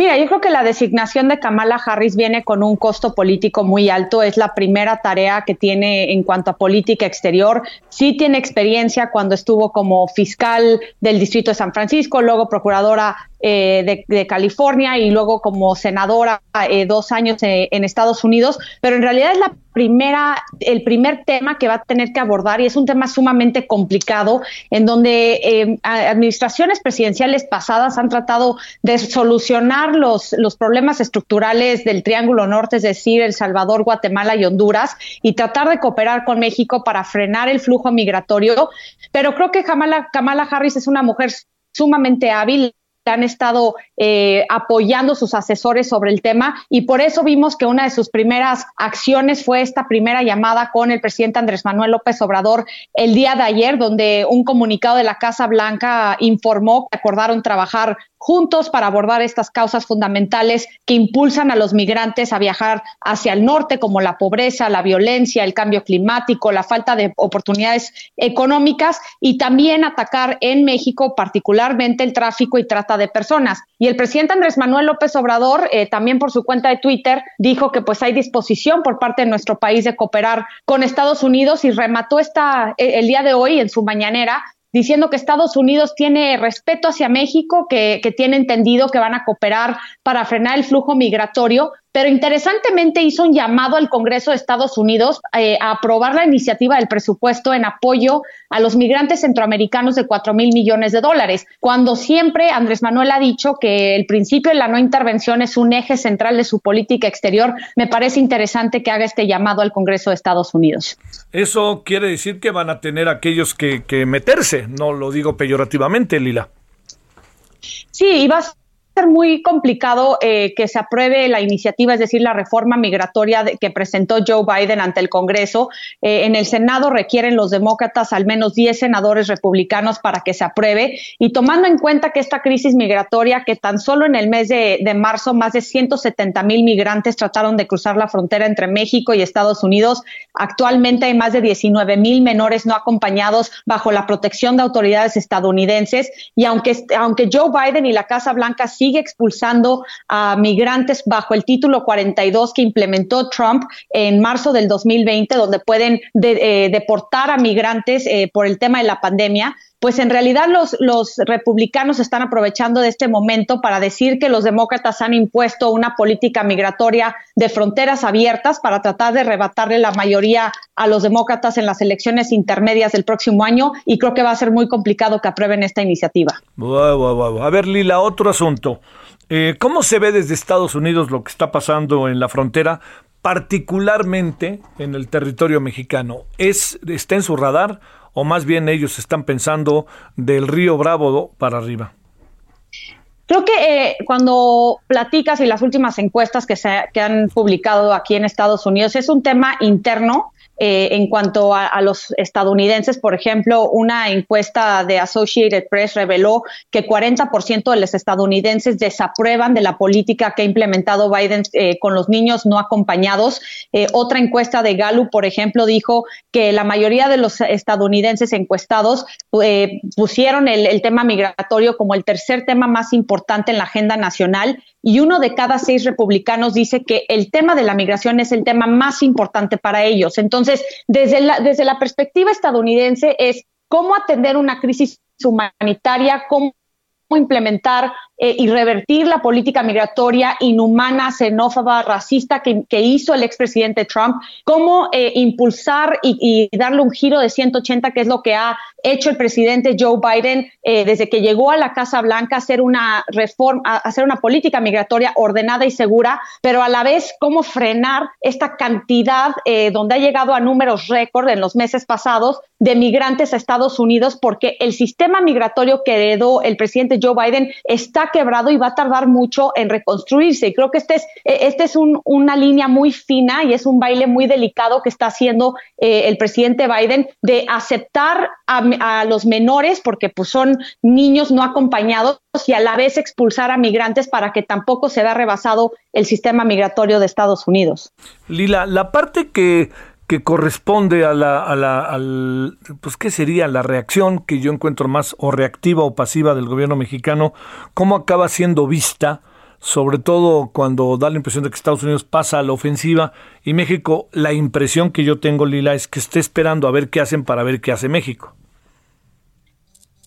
Mira, yo creo que la designación de Kamala Harris viene con un costo político muy alto. Es la primera tarea que tiene en cuanto a política exterior. Sí tiene experiencia cuando estuvo como fiscal del Distrito de San Francisco, luego procuradora eh, de, California y luego como senadora eh, dos años eh, en Estados Unidos, pero en realidad es la primera, el primer tema que va a tener que abordar y es un tema sumamente complicado en donde administraciones presidenciales pasadas han tratado de solucionar los, los problemas estructurales del Triángulo Norte, es decir, El Salvador, Guatemala y Honduras, y tratar de cooperar con México para frenar el flujo migratorio. Pero creo que Kamala, Kamala Harris es una mujer sumamente hábil, han estado eh, apoyando sus asesores sobre el tema y por eso vimos que una de sus primeras acciones fue esta primera llamada con el presidente Andrés Manuel López Obrador el día de ayer, donde un comunicado de la Casa Blanca informó que acordaron trabajar juntos para abordar estas causas fundamentales que impulsan a los migrantes a viajar hacia el norte, como la pobreza, la violencia, el cambio climático, la falta de oportunidades económicas y también atacar en México particularmente el tráfico y trata de personas. Y el presidente Andrés Manuel López Obrador, eh, también por su cuenta de Twitter, dijo que pues hay disposición por parte de nuestro país de cooperar con Estados Unidos y remató esta, eh, el día de hoy en su mañanera diciendo que Estados Unidos tiene respeto hacia México, que, que, tiene entendido que van a cooperar para frenar el flujo migratorio, pero interesantemente hizo un llamado al Congreso de Estados Unidos eh, a aprobar la iniciativa del presupuesto en apoyo a los migrantes centroamericanos de 4 mil millones de dólares, cuando siempre Andrés Manuel ha dicho que el principio de la no intervención es un eje central de su política exterior. Me parece interesante que haga este llamado al Congreso de Estados Unidos. Eso quiere decir que van a tener aquellos que, que meterse, no lo digo peyorativamente, Lila. Sí, y va ser muy complicado eh, que se apruebe la iniciativa, es decir, la reforma migratoria que presentó Joe Biden ante el Congreso. Eh, en el Senado requieren los demócratas al menos 10 senadores republicanos para que se apruebe. Y tomando en cuenta que esta crisis migratoria, que tan solo en el mes de, marzo más de 170 mil migrantes trataron de cruzar la frontera entre México y Estados Unidos, actualmente hay más de 19 mil menores no acompañados bajo la protección de autoridades estadounidenses. Y aunque, aunque Joe Biden y la Casa Blanca sigue expulsando a migrantes bajo el título 42 que implementó Trump en marzo del 2020, donde pueden eh, deportar a migrantes eh, por el tema de la pandemia pues en realidad los, republicanos están aprovechando de este momento para decir que los demócratas han impuesto una política migratoria de fronteras abiertas para tratar de arrebatarle la mayoría a los demócratas en las elecciones intermedias del próximo año y creo que va a ser muy complicado que aprueben esta iniciativa. A ver, Lila, otro asunto. Eh, ¿Cómo se ve desde Estados Unidos lo que está pasando en la frontera, particularmente en el territorio mexicano? ¿Es, ¿Está en su radar o más bien ellos están pensando del río Bravo para arriba? Creo que eh, cuando platicas y las últimas encuestas que se que han publicado aquí en Estados Unidos es un tema interno eh, en cuanto a, los estadounidenses. Por ejemplo, una encuesta de Associated Press reveló que 40% de los estadounidenses desaprueban de la política que ha implementado Biden eh, con los niños no acompañados. Eh, otra encuesta de Gallup, por ejemplo, dijo que la mayoría de los estadounidenses encuestados pusieron el tema migratorio como el tercer tema más importante en la agenda nacional y uno de cada seis republicanos dice que el tema de la migración es el tema más importante para ellos. Entonces, desde la, desde la perspectiva estadounidense es cómo atender una crisis humanitaria, cómo implementar eh, y revertir la política migratoria inhumana, xenófoba, racista que, hizo el expresidente Trump, cómo eh, impulsar y, darle un giro de 180, que es lo que ha hecho el presidente Joe Biden eh, desde que llegó a la Casa Blanca, hacer una reforma, hacer una política migratoria ordenada y segura, pero a la vez cómo frenar esta cantidad donde ha llegado a números récord en los meses pasados de migrantes a Estados Unidos, porque el sistema migratorio que heredó el presidente Joe Biden está quebrado y va a tardar mucho en reconstruirse. Y creo que este es, eh, este es una línea muy fina y es un baile muy delicado que está haciendo eh, el presidente Biden de aceptar a, los menores, porque pues son niños no acompañados, y a la vez expulsar a migrantes para que tampoco se vea rebasado el sistema migratorio de Estados Unidos. Lila, la parte que que corresponde a la, a la al, pues qué sería la reacción que yo encuentro más o reactiva o pasiva del gobierno mexicano, cómo acaba siendo vista, sobre todo cuando da la impresión de que Estados Unidos pasa a la ofensiva y México, la impresión que yo tengo, Lila, es que esté esperando a ver qué hacen para ver qué hace México.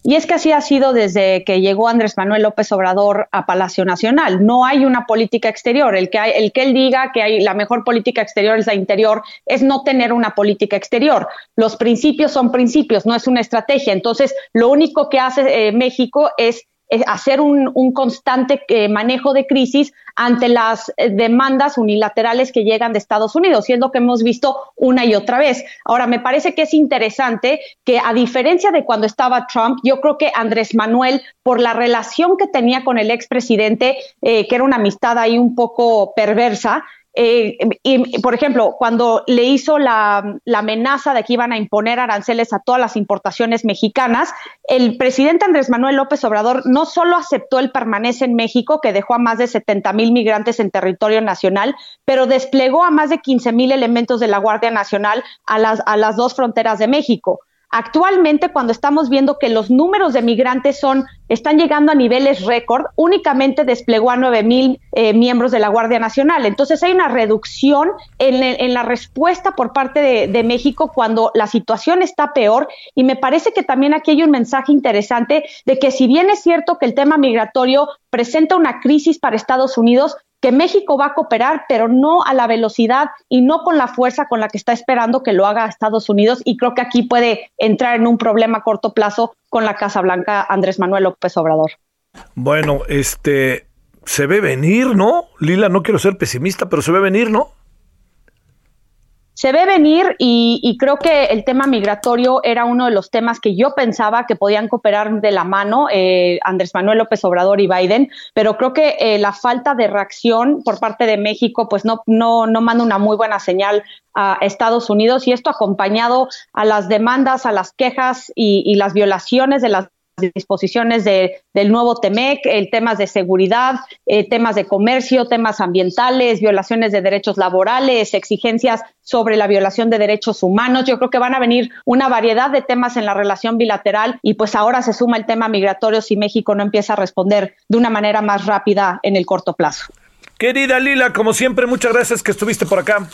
Y es que así ha sido desde que llegó Andrés Manuel López Obrador a Palacio Nacional. No hay una política exterior. El que, hay, el que él diga que hay la mejor política exterior es la interior es no tener una política exterior. Los principios son principios, no es una estrategia. Entonces, lo único que hace eh, México es hacer un, constante eh, manejo de crisis ante las eh, demandas unilaterales que llegan de Estados Unidos, y es lo que hemos visto una y otra vez. Ahora, me parece que es interesante que a diferencia de cuando estaba Trump, yo creo que Andrés Manuel, por la relación que tenía con el expresidente, eh, que era una amistad ahí un poco perversa, eh, y, por ejemplo, cuando le hizo la, amenaza de que iban a imponer aranceles a todas las importaciones mexicanas, el presidente Andrés Manuel López Obrador no solo aceptó el permanece en México, que dejó a más de 70 mil migrantes en territorio nacional, pero desplegó a más de 15 mil elementos de la Guardia Nacional a las, a las dos fronteras de México. Actualmente, cuando estamos viendo que los números de migrantes son, están llegando a niveles récord, únicamente desplegó a 9 mil eh, miembros de la Guardia Nacional. Entonces hay una reducción en, la respuesta por parte de, de, México cuando la situación está peor. Y me parece que también aquí hay un mensaje interesante de que si bien es cierto que el tema migratorio presenta una crisis para Estados Unidos, que México va a cooperar, pero no a la velocidad y no con la fuerza con la que está esperando que lo haga Estados Unidos. Y creo que aquí puede entrar en un problema a corto plazo con la Casa Blanca Andrés Manuel López Obrador. Bueno, este se ve venir, ¿no? Lila, no quiero ser pesimista, pero se ve venir, ¿no? Se ve venir y, creo que el tema migratorio era uno de los temas que yo pensaba que podían cooperar de la mano eh, Andrés Manuel López Obrador y Biden, pero creo que eh, la falta de reacción por parte de México pues no, no, no manda una muy buena señal a Estados Unidos y esto acompañado a las demandas, a las quejas y las violaciones de las disposiciones de, del nuevo TEMEC, el temas de seguridad, eh, temas de comercio, temas ambientales, violaciones de derechos laborales, exigencias sobre la violación de derechos humanos. Yo creo que van a venir una variedad de temas en la relación bilateral y pues ahora se suma el tema migratorio si México no empieza a responder de una manera más rápida en el corto plazo. Querida Lila, como siempre, muchas gracias que estuviste por acá.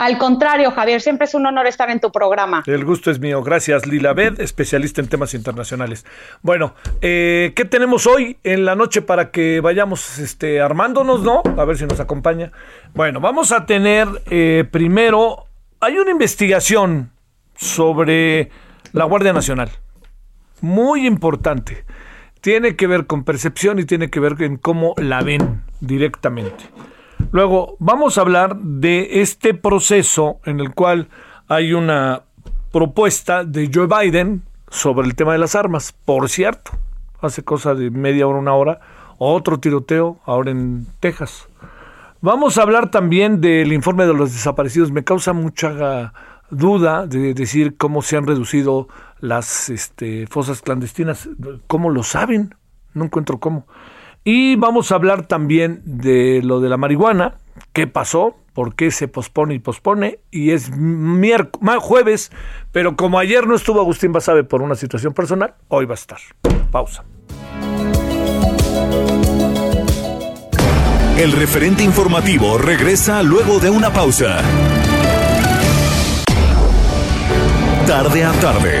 Al contrario, Javier, siempre es un honor estar en tu programa. El gusto es mío. Gracias, Lila Bed, especialista en temas internacionales. Bueno, eh, ¿qué tenemos hoy en la noche para que vayamos este, armándonos, no? A ver si nos acompaña. Bueno, vamos a tener eh, primero, hay una investigación sobre la Guardia Nacional. Muy importante. Tiene que ver con percepción y tiene que ver en cómo la ven directamente. Luego, vamos a hablar de este proceso en el cual hay una propuesta de Joe Biden sobre el tema de las armas. Por cierto, hace cosa de media hora, una hora, otro tiroteo ahora en Texas. Vamos a hablar también del informe de los desaparecidos. Me causa mucha duda de decir cómo se han reducido las este, fosas clandestinas. ¿Cómo lo saben? No encuentro cómo. Y vamos a hablar también de lo de la marihuana, qué pasó, por qué se pospone y pospone, y es miércoles, jueves, pero como ayer no estuvo Agustín Basabe por una situación personal, hoy va a estar. Pausa. El referente informativo regresa luego de una pausa. Tarde a tarde,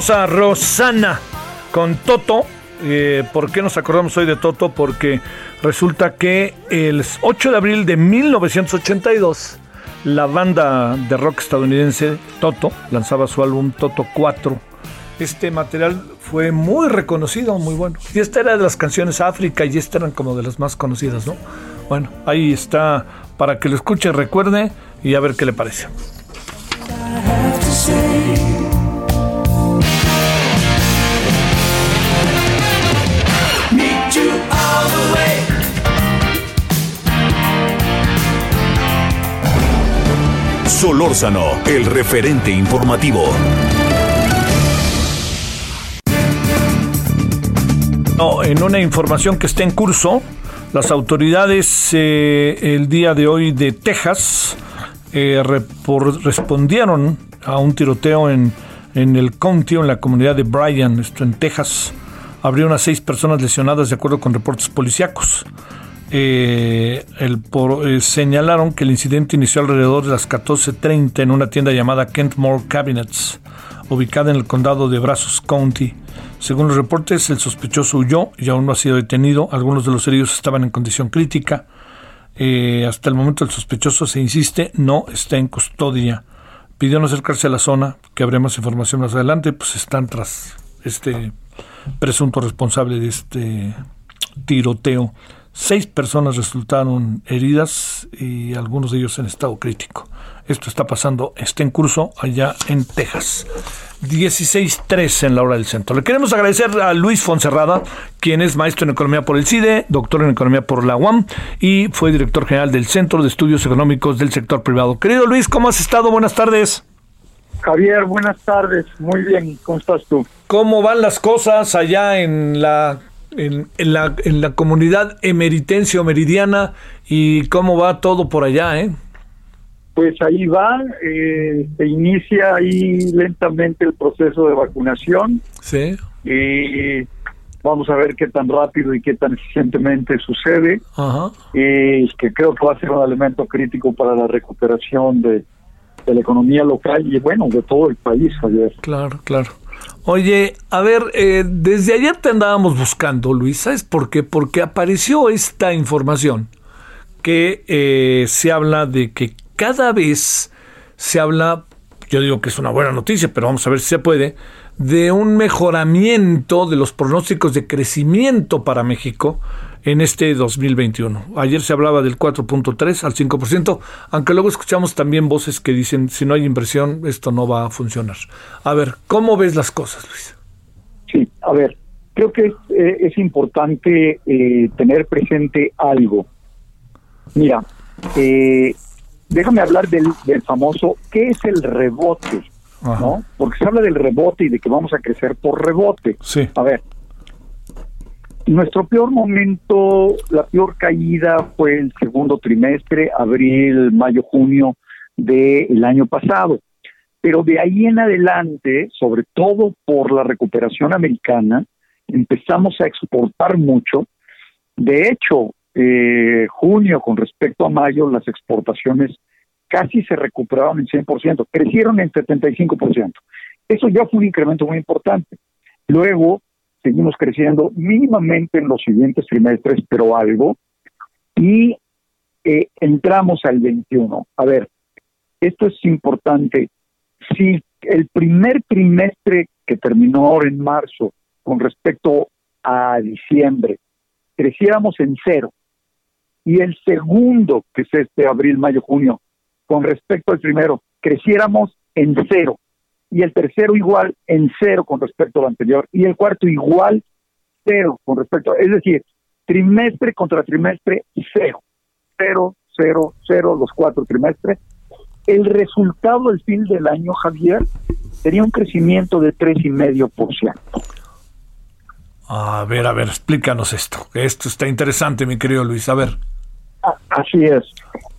Famosa Rosana con Toto. Eh, ¿Por qué nos acordamos hoy de Toto? Porque resulta que el 8 de abril de 1982 la banda de rock estadounidense Toto lanzaba su álbum Toto 4. Este material fue muy reconocido, muy bueno. Y esta era de las canciones África y esta eran como de las más conocidas, ¿no? Bueno, ahí está para que lo escuche, recuerde y a ver qué le parece. Solórzano, el referente informativo. No, en una información que está en curso, las autoridades eh, el día de hoy de Texas eh, respondieron a un tiroteo en, en el county, en la comunidad de Bryan, esto en Texas. Abrieron a seis personas lesionadas de acuerdo con reportes policíacos. Eh, el eh, señalaron que el incidente inició alrededor de las 14.30 en una tienda llamada Kentmore Cabinets, ubicada en el condado de Brazos County. Según los reportes, el sospechoso huyó y aún no ha sido detenido. Algunos de los heridos estaban en condición crítica. Eh, hasta el momento el sospechoso, se insiste, no está en custodia. Pidió no acercarse a la zona, que habrá más información más adelante, pues están tras este presunto responsable de este tiroteo Seis personas resultaron heridas y algunos de ellos en estado crítico. Esto está pasando, está en curso allá en Texas. 16.3 en la hora del centro. Le queremos agradecer a Luis Fonserrada, quien es maestro en economía por el CIDE, doctor en economía por la UAM y fue director general del Centro de Estudios Económicos del Sector Privado. Querido Luis, ¿cómo has estado? Buenas tardes. Javier, buenas tardes. Muy bien, ¿cómo estás tú? ¿Cómo van las cosas allá en la en, la, en la comunidad emeritencia o meridiana y cómo va todo por allá, eh? Pues ahí va, eh, se inicia ahí lentamente el proceso de vacunación. Sí. Y vamos a ver qué tan rápido y qué tan eficientemente sucede. Ajá. Y que creo que va a ser un elemento crítico para la recuperación de, de la economía local y bueno, de todo el país, Javier. Claro, claro. Oye, a ver, eh, desde ayer te andábamos buscando, Luis, ¿sabes por qué? Porque apareció esta información que eh, se habla de que cada vez se habla, yo digo que es una buena noticia, pero vamos a ver si se puede, de un mejoramiento de los pronósticos de crecimiento para México en este 2021. Ayer se hablaba del 4.3 al 5%, aunque luego escuchamos también voces que dicen, si no hay inversión, esto no va a funcionar. A ver, ¿cómo ves las cosas, Luis? Sí, a ver, creo que es, eh, importante eh, tener presente algo. Mira, eh, déjame hablar del, del, famoso, ¿qué es el rebote? ¿no? Porque se habla del rebote y de que vamos a crecer por rebote. Sí. A ver, nuestro peor momento, la peor caída fue el segundo trimestre, abril, mayo, junio del año pasado. Pero de ahí en adelante, sobre todo por la recuperación americana, empezamos a exportar mucho. De hecho, eh, junio con respecto a mayo, las exportaciones casi se recuperaron en 100%, crecieron en 75%. Eso ya fue un incremento muy importante. Luego, seguimos creciendo mínimamente en los siguientes trimestres, pero algo, y eh, entramos al 21. A ver, esto es importante. Si el primer trimestre que terminó ahora en marzo con respecto a diciembre, creciéramos en cero, y el segundo, que es este abril, mayo, junio, con respecto al primero, creciéramos en cero, y el tercero igual en cero con respecto al anterior y el cuarto igual cero con respecto, es decir, trimestre contra trimestre cero, cero, cero, cero los cuatro trimestres. El resultado del fin del año, Javier, sería un crecimiento de tres y medio por ciento. A ver, a ver, explícanos esto. Esto está interesante, mi querido Luis. A ver. Así es.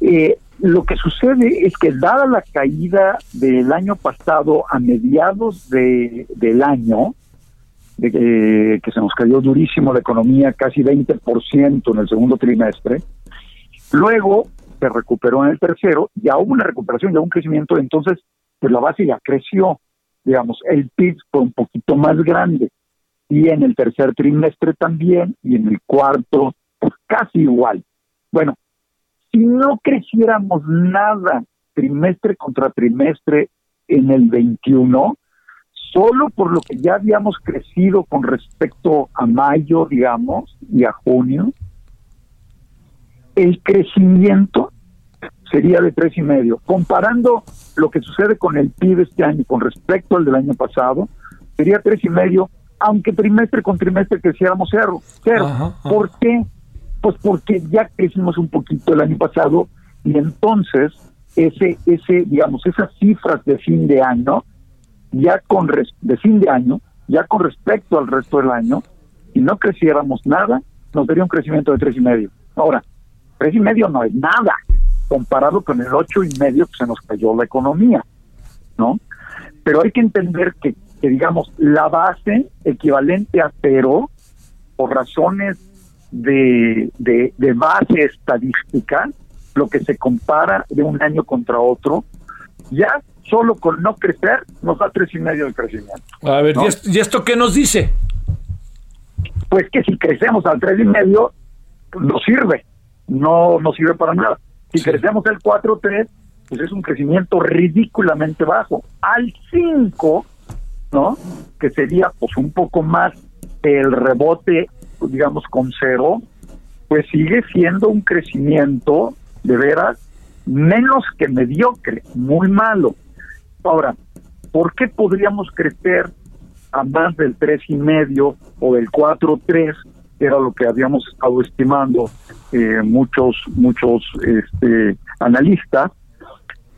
Eh, lo que sucede es que dada la caída del año pasado a mediados de, del año, de, que se nos cayó durísimo la economía, casi 20% en el segundo trimestre, luego se recuperó en el tercero, ya hubo una recuperación, ya un crecimiento, entonces pues la base ya creció, digamos, el PIB fue un poquito más grande, y en el tercer trimestre también, y en el cuarto, pues casi igual. Bueno, si no creciéramos nada trimestre contra trimestre en el 21, solo por lo que ya habíamos crecido con respecto a mayo, digamos, y a junio, el crecimiento sería de tres y medio. Comparando lo que sucede con el PIB este año con respecto al del año pasado, sería tres y medio, aunque trimestre con trimestre creciéramos cero. cero. ¿Por qué? Pues porque ya crecimos un poquito el año pasado y entonces ese, ese, digamos, esas cifras de fin de año, ya con de fin de año, ya con respecto al resto del año, si no creciéramos nada, nos daría un crecimiento de tres y medio. Ahora, tres y medio no es nada comparado con el ocho y medio que se nos cayó la economía, ¿no? Pero hay que entender que, que digamos, la base equivalente a cero, por razones de, de, base estadística, lo que se compara de un año contra otro, ya solo con no crecer nos da tres y medio de crecimiento. A ver, ¿y, esto, qué nos dice? Pues que si crecemos al tres y medio, pues no sirve, no nos sirve para nada. Si crecemos al 4-3, pues es un crecimiento ridículamente bajo. Al 5, ¿no? Que sería pues un poco más el rebote digamos, con cero, pues sigue siendo un crecimiento de veras menos que mediocre, muy malo. Ahora, ¿por qué podríamos crecer a más del tres y medio o del cuatro tres era lo que habíamos estado estimando eh, muchos muchos este, analistas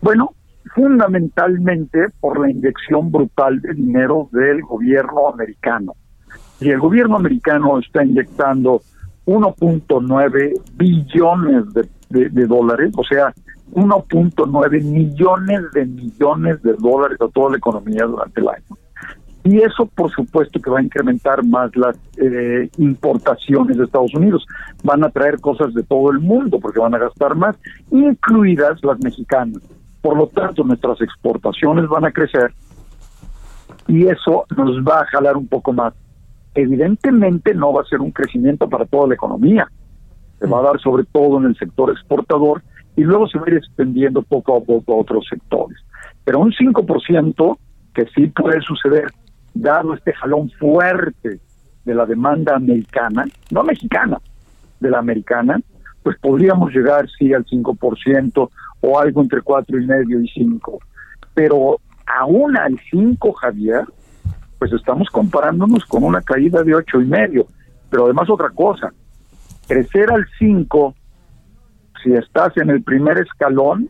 bueno fundamentalmente por la inyección brutal de dinero del gobierno americano y el gobierno americano está inyectando 1.9 billones de, de dólares o sea 1.9 millones de millones de dólares a toda la economía durante el año. Y eso, por supuesto, que va a incrementar más las eh, importaciones de Estados Unidos. Van a traer cosas de todo el mundo porque van a gastar más, incluidas las mexicanas. Por lo tanto, nuestras exportaciones van a crecer y eso nos va a jalar un poco más. Evidentemente no va a ser un crecimiento para toda la economía. Se va a dar sobre todo en el sector exportador y luego se va a ir extendiendo poco a poco a otros sectores. Pero un 5% que sí puede suceder, dado este jalón fuerte de la demanda americana, no mexicana, de la americana, pues podríamos llegar sí al 5% o algo entre cuatro y medio y 5. Pero aún al 5, Javier, pues estamos comparándonos con una caída de ocho y medio. Pero además otra cosa, crecer al 5 si estás en el primer escalón,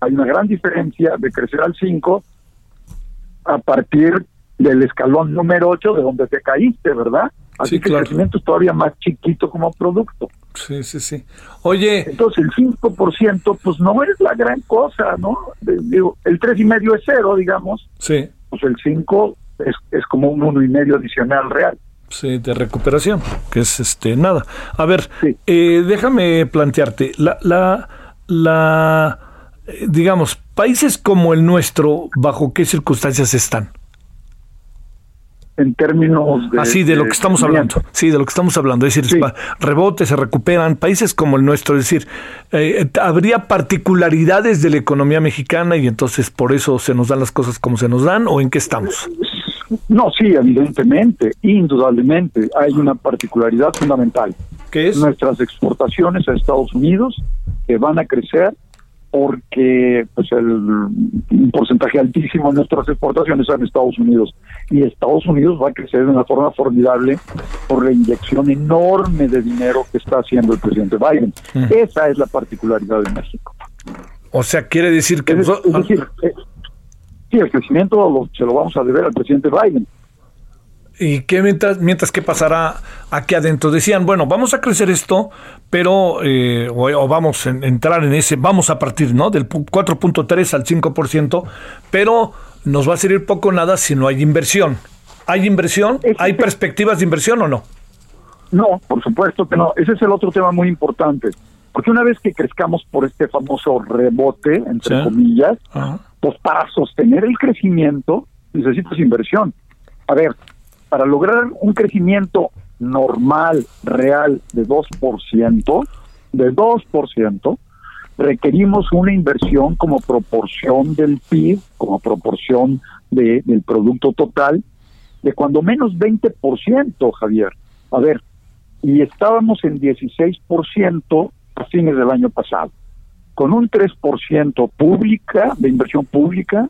hay una gran diferencia de crecer al 5 a partir del escalón número 8 de donde te caíste, ¿verdad? Así que el crecimiento es todavía más chiquito como producto. Sí, sí, sí. Oye. Entonces el 5%, pues no es la gran cosa, ¿no? Digo, el 3,5 es cero, digamos. Sí. Pues el 5 es, es como un uno y medio adicional real. Sí, de recuperación, que es este nada. A ver, eh, déjame plantearte, la, la, la, eh, digamos, países como el nuestro, ¿bajo qué circunstancias están? En términos de... Así, de lo que estamos hablando. Sí, de lo que estamos hablando. Es decir, rebotes, se recuperan. Países como el nuestro, es decir, eh, ¿habría particularidades de la economía mexicana y entonces por eso se nos dan las cosas como se nos dan o en qué estamos? No, sí, evidentemente, indudablemente, hay una particularidad fundamental. ¿Qué es? Nuestras exportaciones a Estados Unidos que van a crecer porque pues el un porcentaje altísimo de nuestras exportaciones son Estados Unidos y Estados Unidos va a crecer de una forma formidable por la inyección enorme de dinero que está haciendo el presidente Biden. Esa es la particularidad de México. O sea, quiere decir que... Es, decir, eh, sí, el crecimiento se lo vamos a deber al presidente Biden. ¿Y qué mientras, mientras qué pasará aquí adentro? Decían, bueno, vamos a crecer esto, pero, eh, o, vamos a entrar en ese, vamos a partir, ¿no? Del 4.3 al 5%, pero nos va a servir poco nada si no hay inversión. ¿Hay inversión? ¿Hay perspectivas de inversión o no? No, por supuesto que no. Ese es el otro tema muy importante. Porque una vez que crezcamos por este famoso rebote, entre comillas, pues para sostener el crecimiento necesitas inversión. A ver, para lograr un crecimiento normal, real, de 2%, de 2%, requerimos una inversión como proporción del PIB, como proporción de, del producto total, de cuando menos 20%, Javier. A ver, y estábamos en 16% a fines del año pasado, con un 3% pública, de inversión pública,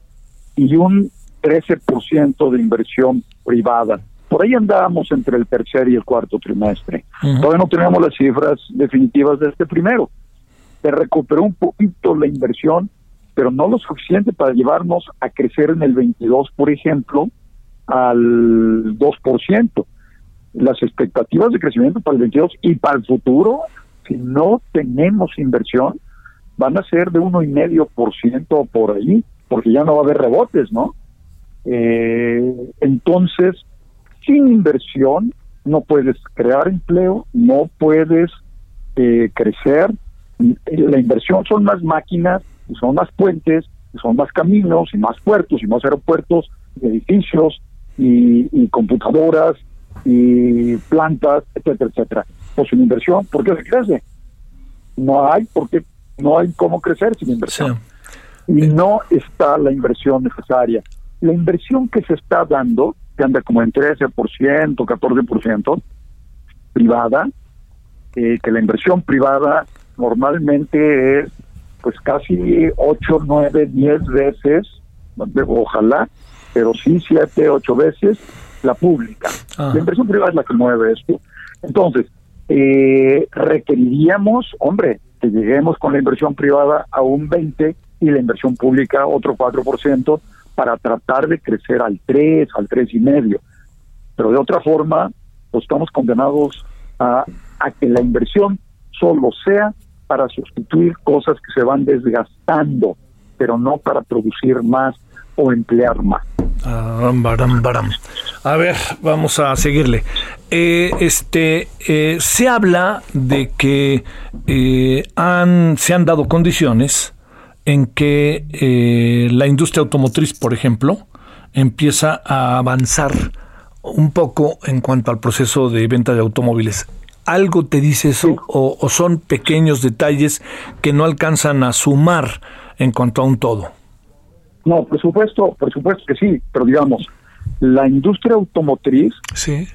y un 13% de inversión privada. Por ahí andábamos entre el tercer y el cuarto trimestre. Todavía no tenemos las cifras definitivas de este primero. Se recuperó un poquito la inversión, pero no lo suficiente para llevarnos a crecer en el 22, por ejemplo, al 2%. Las expectativas de crecimiento para el 22 y para el futuro, si no tenemos inversión, van a ser de uno y medio por ciento por ahí, porque ya no va a haber rebotes, ¿no? Eh, entonces, sin inversión no puedes crear empleo, no puedes eh, crecer. La inversión son más máquinas, son más puentes, son más caminos y más puertos y más aeropuertos, edificios y, computadoras y plantas, etcétera, etcétera. Pues sin inversión, ¿por qué se crece? No hay, porque no hay cómo crecer sin inversión. Y no está la inversión necesaria. La inversión que se está dando anda como en 13%, 14%, privada, eh, que la inversión privada normalmente es pues casi 8, 9, 10 veces, ojalá, pero sí 7, 8 veces la pública. La inversión privada es la que mueve esto. Entonces, eh, requeriríamos, hombre, que lleguemos con la inversión privada a un 20 y la inversión pública otro 4% para tratar de crecer al 3, al 3 y medio. Pero de otra forma, pues estamos condenados a, a que la inversión solo sea para sustituir cosas que se van desgastando, pero no para producir más o emplear más. A ver, vamos a seguirle. Eh, este, eh, se habla de que eh, han, se han dado condiciones en que la industria automotriz, por ejemplo, empieza a avanzar un poco en cuanto al proceso de venta de automóviles. ¿Algo te dice eso o, son pequeños detalles que no alcanzan a sumar en cuanto a un todo? No, por supuesto, por supuesto que sí, pero digamos, la industria automotriz, sí.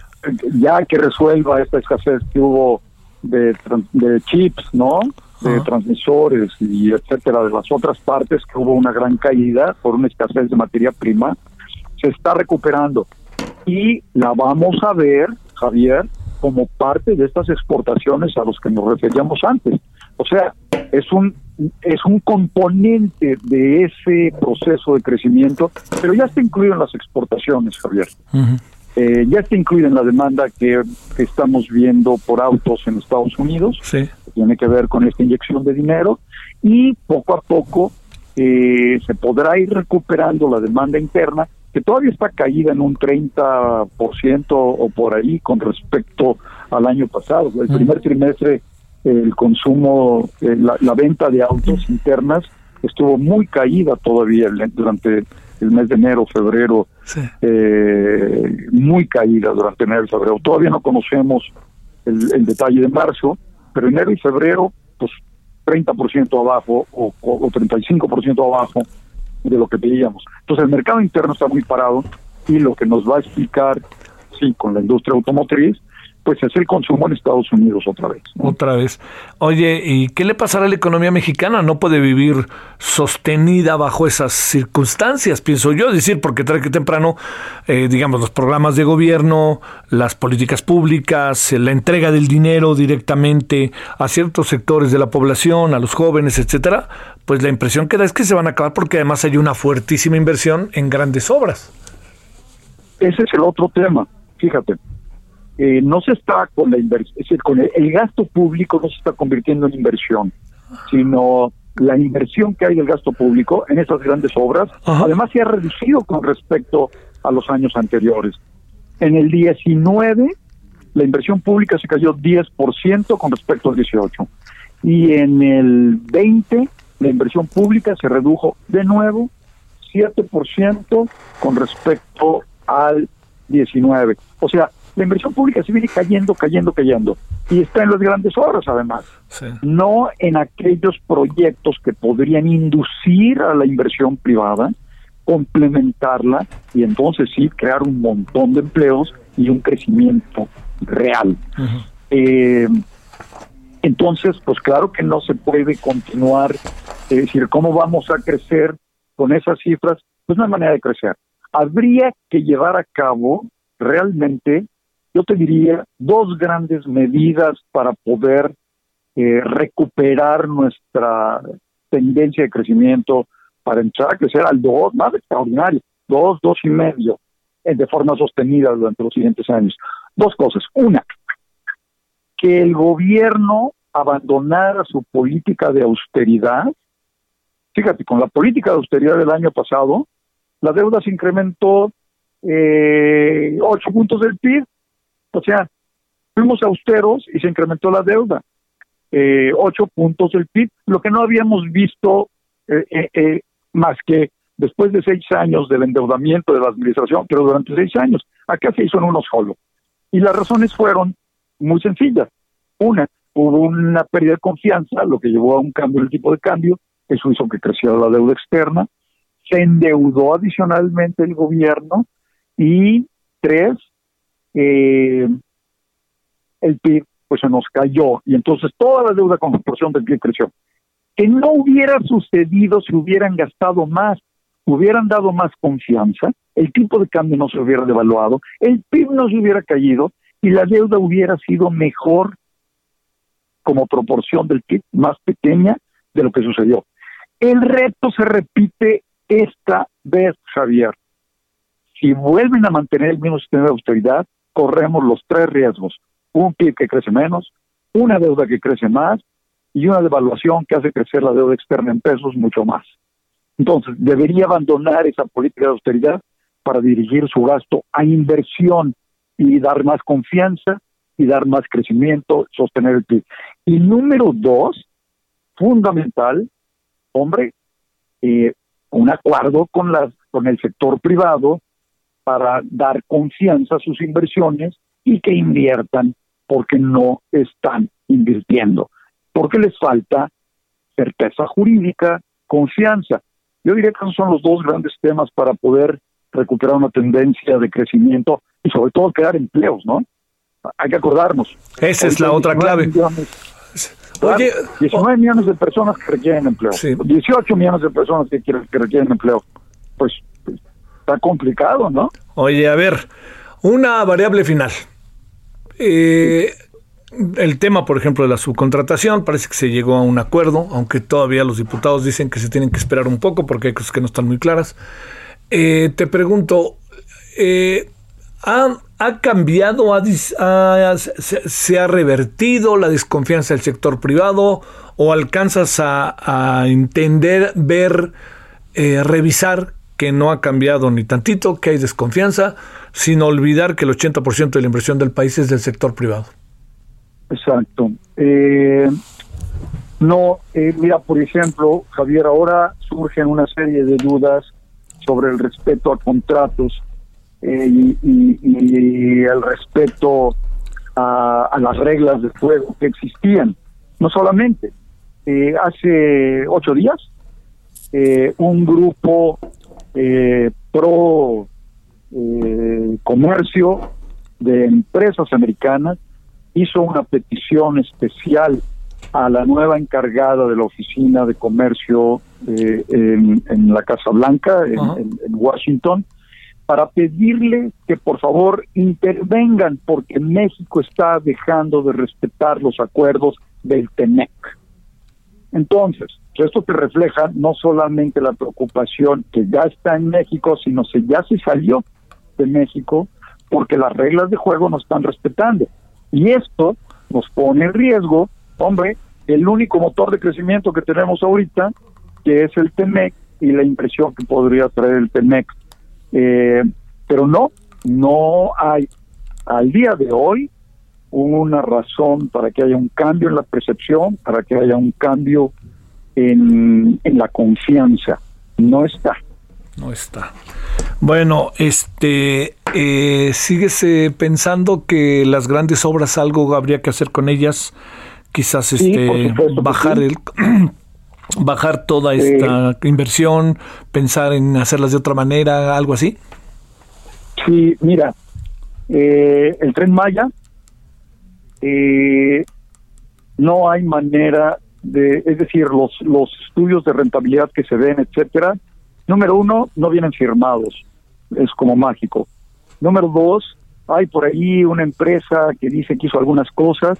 ya que resuelva esta escasez que hubo de, de chips, ¿no? De transmisores y etcétera, de las otras partes que hubo una gran caída por una escasez de materia prima, se está recuperando. Y la vamos a ver, Javier, como parte de estas exportaciones a los que nos referíamos antes. O sea, es un es un componente de ese proceso de crecimiento, pero ya está incluido en las exportaciones, Javier. Eh, ya está incluido en la demanda que, estamos viendo por autos en Estados Unidos, sí. que tiene que ver con esta inyección de dinero, y poco a poco eh, se podrá ir recuperando la demanda interna, que todavía está caída en un 30% o por ahí con respecto al año pasado. El primer trimestre el consumo, eh, la, venta de autos internas estuvo muy caída todavía durante el mes de enero, febrero, eh, muy caída durante enero y febrero. Todavía no conocemos el, detalle de marzo, pero enero y febrero, pues 30% abajo o, o 35% abajo de lo que veíamos. Entonces el mercado interno está muy parado y lo que nos va a explicar, sí, con la industria automotriz, pues es el consumo en Estados Unidos otra vez. Otra vez. Oye, ¿y qué le pasará a la economía mexicana? No puede vivir sostenida bajo esas circunstancias, pienso yo. Decir, porque tarde que temprano, eh, digamos, los programas de gobierno, las políticas públicas, la entrega del dinero directamente a ciertos sectores de la población, a los jóvenes, etcétera, pues la impresión que da es que se van a acabar porque además hay una fuertísima inversión en grandes obras. Ese es el otro tema, fíjate eh, no se está con la inversión, es decir, con el, gasto público no se está convirtiendo en inversión, sino la inversión que hay del gasto público en estas grandes obras, además se ha reducido con respecto a los años anteriores. En el 19, la inversión pública se cayó 10% con respecto al 18. Y en el 20, la inversión pública se redujo de nuevo 7% con respecto al 19. O sea, la inversión pública se viene cayendo, cayendo, cayendo. Y está en las grandes obras, además. No en aquellos proyectos que podrían inducir a la inversión privada, complementarla y entonces sí crear un montón de empleos y un crecimiento real. Eh, entonces, pues claro que no se puede continuar, es decir, ¿cómo vamos a crecer con esas cifras? Pues no hay manera de crecer. Habría que llevar a cabo realmente yo te diría dos grandes medidas para poder eh, recuperar nuestra tendencia de crecimiento para entrar a crecer al dos, más extraordinario, dos, dos y medio, eh, de forma sostenida durante los siguientes años. Dos cosas. Una, que el gobierno abandonara su política de austeridad. Fíjate, con la política de austeridad del año pasado, la deuda se incrementó eh, ocho puntos del PIB o sea, fuimos austeros y se incrementó la deuda. Eh, ocho puntos del PIB, lo que no habíamos visto eh, eh, eh, más que después de seis años del endeudamiento de la administración, pero durante seis años. Acá se hizo en uno solo. Y las razones fueron muy sencillas. Una, hubo una pérdida de confianza, lo que llevó a un cambio en el tipo de cambio, eso hizo que creciera la deuda externa, se endeudó adicionalmente el gobierno y tres, eh, el PIB pues se nos cayó y entonces toda la deuda con proporción del PIB creció. Que no hubiera sucedido si hubieran gastado más, hubieran dado más confianza, el tipo de cambio no se hubiera devaluado, el PIB no se hubiera caído y la deuda hubiera sido mejor como proporción del PIB, más pequeña de lo que sucedió. El reto se repite esta vez, Javier. Si vuelven a mantener el mismo sistema de austeridad, corremos los tres riesgos. Un PIB que crece menos, una deuda que crece más y una devaluación que hace crecer la deuda externa en pesos mucho más. Entonces, debería abandonar esa política de austeridad para dirigir su gasto a inversión y dar más confianza y dar más crecimiento, sostener el PIB. Y número dos, fundamental, hombre, eh, un acuerdo con, las, con el sector privado para dar confianza a sus inversiones y que inviertan porque no están invirtiendo, porque les falta certeza jurídica, confianza. Yo diría que esos son los dos grandes temas para poder recuperar una tendencia de crecimiento y sobre todo crear empleos, ¿no? Hay que acordarnos. Esa es la otra clave. Oye, 19 millones de personas que requieren empleo, 18 millones de personas que, que requieren empleo. Pues está complicado, ¿no? Oye, a ver, una variable final. Eh, el tema, por ejemplo, de la subcontratación, parece que se llegó a un acuerdo, aunque todavía los diputados dicen que se tienen que esperar un poco porque hay cosas que no están muy claras. Eh, te pregunto, eh, ¿ha, cambiado, se, ha revertido la desconfianza del sector privado o alcanzas a, entender, ver, revisar que no ha cambiado ni tantito, que hay desconfianza, sin olvidar que el 80% de la inversión del país es del sector privado? Exacto. no, mira, por ejemplo, Javier, ahora surgen una serie de dudas sobre el respeto a contratos eh, y, el respeto a, las reglas de juego que existían. No solamente, eh, hace ocho días, eh, un grupo pro comercio de empresas americanas hizo una petición especial a la nueva encargada de la Oficina de Comercio eh, en, la Casa Blanca, en, Washington, para pedirle que por favor intervengan porque México está dejando de respetar los acuerdos del TEMEC. Entonces, esto te refleja no solamente la preocupación que ya está en México, sino que ya se salió de México porque las reglas de juego no están respetando. Y esto nos pone en riesgo hombre, el único motor de crecimiento que tenemos ahorita, que es el TEMEC y la impresión que podría traer el TEMEC. Eh, pero no, no hay al día de hoy una razón para que haya un cambio en la percepción, para que haya un cambio en, en la confianza. No está. No está. Bueno, este, eh, ¿sigues pensando que las grandes obras algo habría que hacer con ellas? quizás este bajar el [clears throat] bajar toda esta inversión, pensar en hacerlas de otra manera, algo así. Sí, mira, eh, el tren Maya, eh, no hay manera de, es decir, los, los estudios de rentabilidad que se ven, etcétera, número uno, no vienen firmados, es como mágico. Número dos, hay por ahí una empresa que dice que hizo algunas cosas,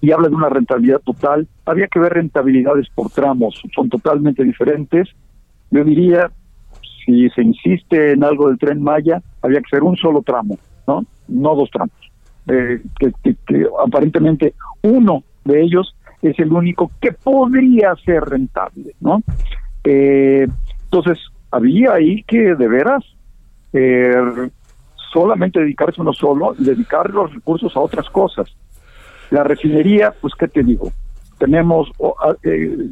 y habla de una rentabilidad total. Había que ver rentabilidades por tramos, son totalmente diferentes. Yo diría, si se insiste en algo del tren Maya, había que ser un solo tramo, ¿no? No dos tramos. Eh, que, aparentemente uno de ellos es el único que podría ser rentable, ¿no? Eh, entonces, había ahí que de veras eh, solamente dedicarse uno solo dedicar los recursos a otras cosas. La refinería, pues, ¿qué te digo? Tenemos, eh,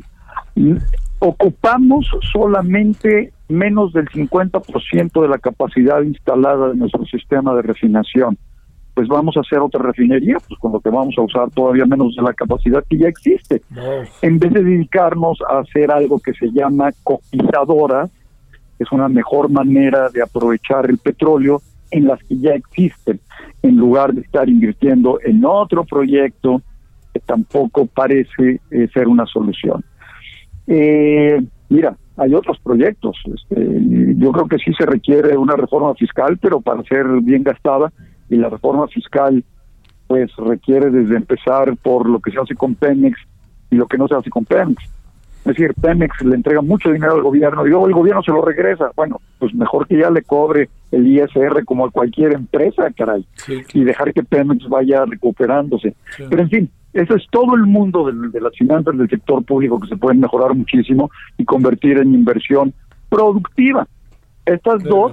ocupamos solamente menos del 50% de la capacidad instalada de nuestro sistema de refinación. Pues vamos a hacer otra refinería, pues con lo que vamos a usar todavía menos de la capacidad que ya existe. En vez de dedicarnos a hacer algo que se llama cotizadora, es una mejor manera de aprovechar el petróleo en las que ya existen, en lugar de estar invirtiendo en otro proyecto que tampoco parece eh, ser una solución. Eh, mira, hay otros proyectos. Este, yo creo que sí se requiere una reforma fiscal, pero para ser bien gastada, y la reforma fiscal pues requiere desde empezar por lo que se hace con Pemex y lo que no se hace con Pemex. Es decir, Pemex le entrega mucho dinero al gobierno y luego el gobierno se lo regresa. Bueno, pues mejor que ya le cobre el ISR como a cualquier empresa, caray, y dejar que Pemex vaya recuperándose. Pero en fin, eso es todo el mundo de, las finanzas del sector público que se pueden mejorar muchísimo y convertir en inversión productiva. Estas dos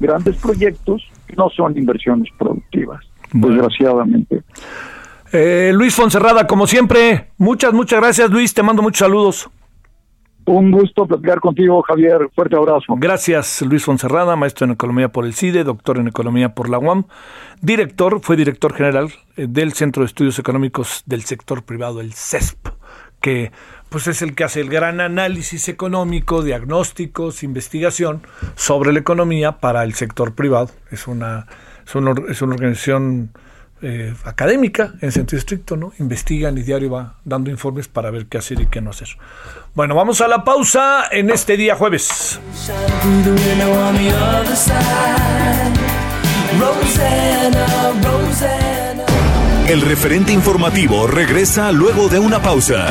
grandes proyectos no son inversiones productivas, desgraciadamente. Eh, Luis Fonserrada, como siempre, muchas, muchas gracias Luis, te mando muchos saludos. Un gusto platicar contigo, Javier. Fuerte abrazo. Gracias, Luis Fonserrada, maestro en Economía por el CIDE, doctor en Economía por la UAM, director, fue director general eh, del Centro de Estudios Económicos del Sector Privado, el CESP, que pues es el que hace el gran análisis económico, diagnósticos, investigación sobre la economía para el sector privado. Es una, es una, es una organización eh, académica en sentido estricto, ¿no? Investigan y diario va dando informes para ver qué hacer y qué no hacer. Bueno, vamos a la pausa en este día jueves. El referente informativo regresa luego de una pausa.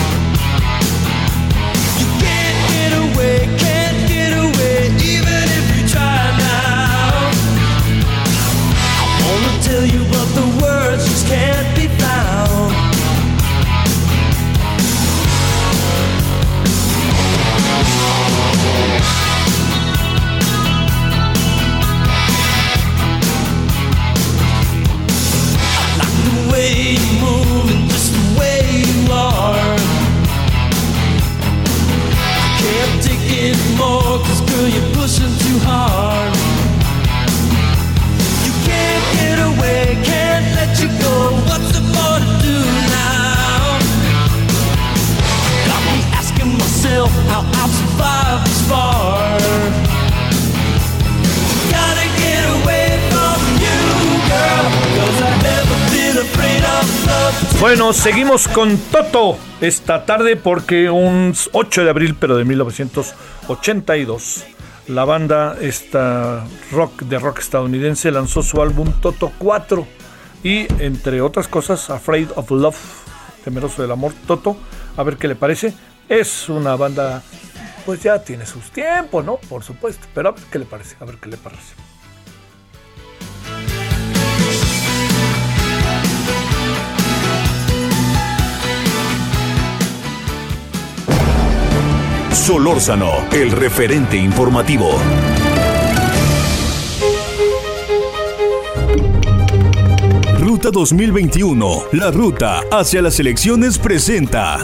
Bueno, seguimos con Toto esta tarde porque un 8 de abril, pero de 1982, la banda esta rock de rock estadounidense lanzó su álbum Toto 4 y entre otras cosas Afraid of Love, temeroso del amor, Toto, a ver qué le parece. Es una banda pues ya tiene sus tiempos, ¿no? Por supuesto, pero a ver qué le parece, a ver qué le parece. Solórzano, el referente informativo. Ruta 2021, la ruta hacia las elecciones presenta.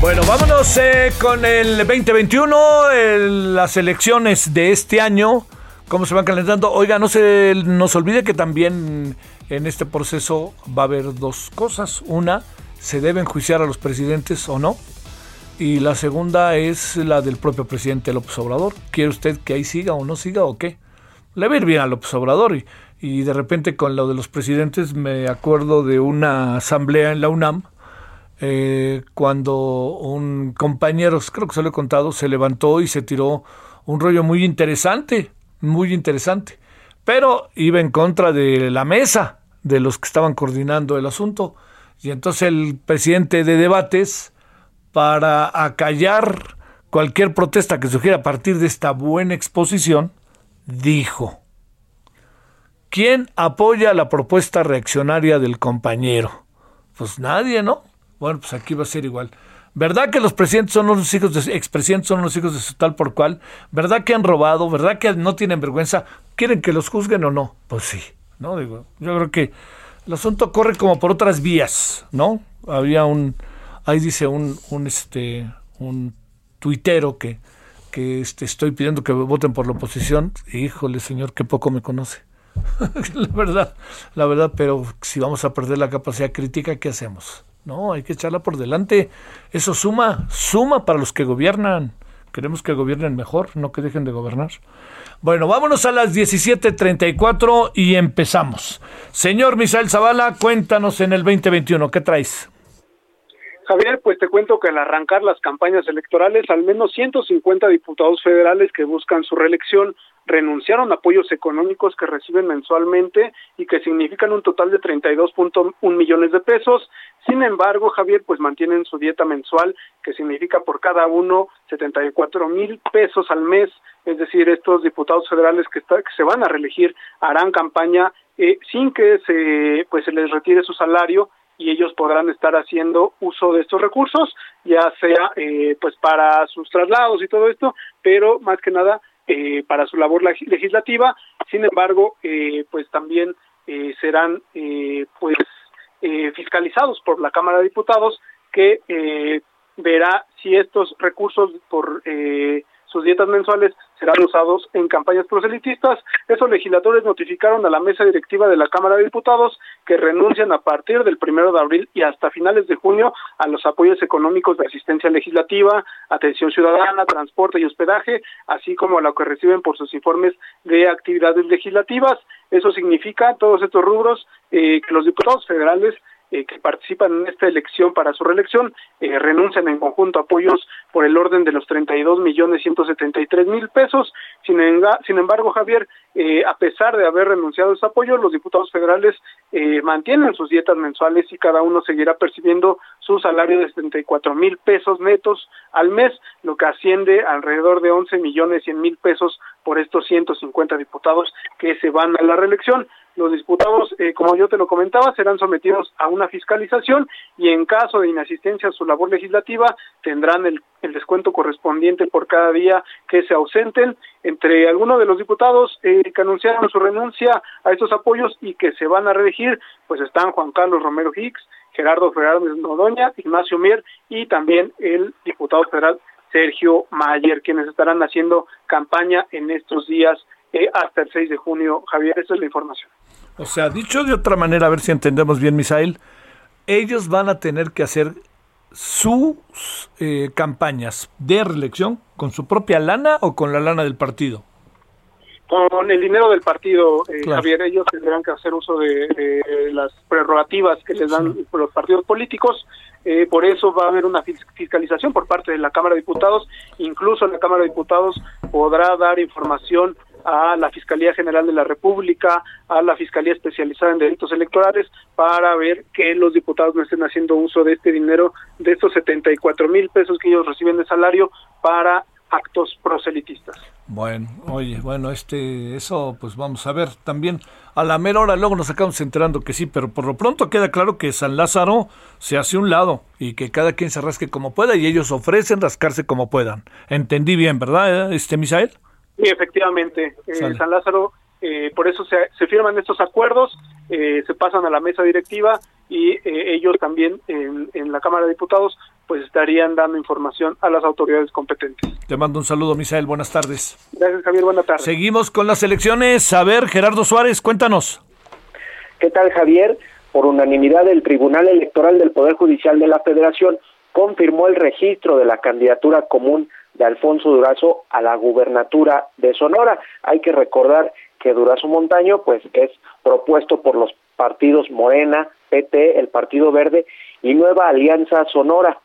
Bueno, vámonos eh, con el 2021, las elecciones de este año cómo se van calentando. Oiga, no se nos olvide que también en este proceso va a haber dos cosas. Una, se debe enjuiciar a los presidentes o no. Y la segunda es la del propio presidente López Obrador. ¿Quiere usted que ahí siga o no siga o qué? Le va a ir bien a López Obrador. Y, y de repente con lo de los presidentes me acuerdo de una asamblea en la UNAM. Eh, cuando un compañero, creo que se lo he contado, se levantó y se tiró un rollo muy interesante muy interesante. Pero iba en contra de la mesa, de los que estaban coordinando el asunto. Y entonces el presidente de debates, para acallar cualquier protesta que surgiera a partir de esta buena exposición, dijo, ¿quién apoya la propuesta reaccionaria del compañero? Pues nadie, ¿no? Bueno, pues aquí va a ser igual. ¿Verdad que los presidentes son los hijos de expresidentes son los hijos de su tal por cual? ¿Verdad que han robado? ¿Verdad que no tienen vergüenza? ¿Quieren que los juzguen o no? Pues sí, ¿no? Digo, yo creo que el asunto corre como por otras vías, ¿no? Había un ahí dice un un este un tuitero que que este, estoy pidiendo que voten por la oposición. Híjole, señor, qué poco me conoce. [laughs] la verdad, la verdad, pero si vamos a perder la capacidad crítica, ¿qué hacemos? No, hay que echarla por delante. Eso suma, suma para los que gobiernan. Queremos que gobiernen mejor, no que dejen de gobernar. Bueno, vámonos a las 17:34 y empezamos. Señor Misael Zavala, cuéntanos en el 2021, ¿qué traes? Javier, pues te cuento que al arrancar las campañas electorales, al menos 150 diputados federales que buscan su reelección renunciaron a apoyos económicos que reciben mensualmente y que significan un total de 32.1 millones de pesos. Sin embargo, Javier, pues mantienen su dieta mensual, que significa por cada uno 74 mil pesos al mes. Es decir, estos diputados federales que, está, que se van a reelegir harán campaña eh, sin que se, pues, se les retire su salario y ellos podrán estar haciendo uso de estos recursos, ya sea eh, pues para sus traslados y todo esto, pero más que nada eh, para su labor legislativa. Sin embargo, eh, pues también eh, serán eh, pues eh, fiscalizados por la Cámara de Diputados que eh, verá si estos recursos por eh, sus dietas mensuales serán usados en campañas proselitistas. Esos legisladores notificaron a la mesa directiva de la Cámara de Diputados que renuncian a partir del primero de abril y hasta finales de junio a los apoyos económicos de asistencia legislativa, atención ciudadana, transporte y hospedaje, así como a lo que reciben por sus informes de actividades legislativas. Eso significa, todos estos rubros, eh, que los diputados federales eh, que participan en esta elección para su reelección eh, renuncian en conjunto a apoyos por el orden de los 32 millones 173 mil pesos. Sin, sin embargo, Javier, eh, a pesar de haber renunciado a ese apoyo, los diputados federales eh, mantienen sus dietas mensuales y cada uno seguirá percibiendo su salario de 74 mil pesos netos al mes, lo que asciende alrededor de 11 millones 100 mil pesos por estos 150 diputados que se van a la reelección. Los diputados, eh, como yo te lo comentaba, serán sometidos a una fiscalización y en caso de inasistencia a su labor legislativa tendrán el, el descuento correspondiente por cada día que se ausenten. Entre algunos de los diputados eh, que anunciaron su renuncia a estos apoyos y que se van a reelegir, pues están Juan Carlos Romero Hicks, Gerardo Fernández Nodoña, Ignacio Mier y también el diputado federal Sergio Mayer, quienes estarán haciendo campaña en estos días eh, hasta el 6 de junio. Javier, esa es la información. O sea, dicho de otra manera, a ver si entendemos bien, Misael, ellos van a tener que hacer sus eh, campañas de reelección con su propia lana o con la lana del partido. Con el dinero del partido, eh, claro. Javier, ellos tendrán que hacer uso de, de las prerrogativas que les dan sí. los partidos políticos. Eh, por eso va a haber una fiscalización por parte de la Cámara de Diputados. Incluso la Cámara de Diputados podrá dar información a la Fiscalía General de la República, a la Fiscalía Especializada en Delitos Electorales, para ver que los diputados no estén haciendo uso de este dinero, de estos 74 mil pesos que ellos reciben de salario para actos proselitistas. Bueno, oye, bueno, este, eso, pues vamos a ver también. A la mera hora luego nos acabamos enterando que sí, pero por lo pronto queda claro que San Lázaro se hace un lado y que cada quien se rasque como pueda y ellos ofrecen rascarse como puedan. Entendí bien, ¿verdad, este Misael? Sí, efectivamente. Eh, San Lázaro, eh, por eso se, se, firman estos acuerdos, eh, se pasan a la mesa directiva y eh, ellos también en, en, la Cámara de Diputados pues estarían dando información a las autoridades competentes. Te mando un saludo, Misael. Buenas tardes. Gracias, Javier. Buenas tardes. Seguimos con las elecciones. A ver, Gerardo Suárez, cuéntanos. ¿Qué tal, Javier? Por unanimidad, el Tribunal Electoral del Poder Judicial de la Federación confirmó el registro de la candidatura común de Alfonso Durazo a la gubernatura de Sonora. Hay que recordar que Durazo Montaño pues es propuesto por los partidos Morena, PT, el Partido Verde y Nueva Alianza Sonora.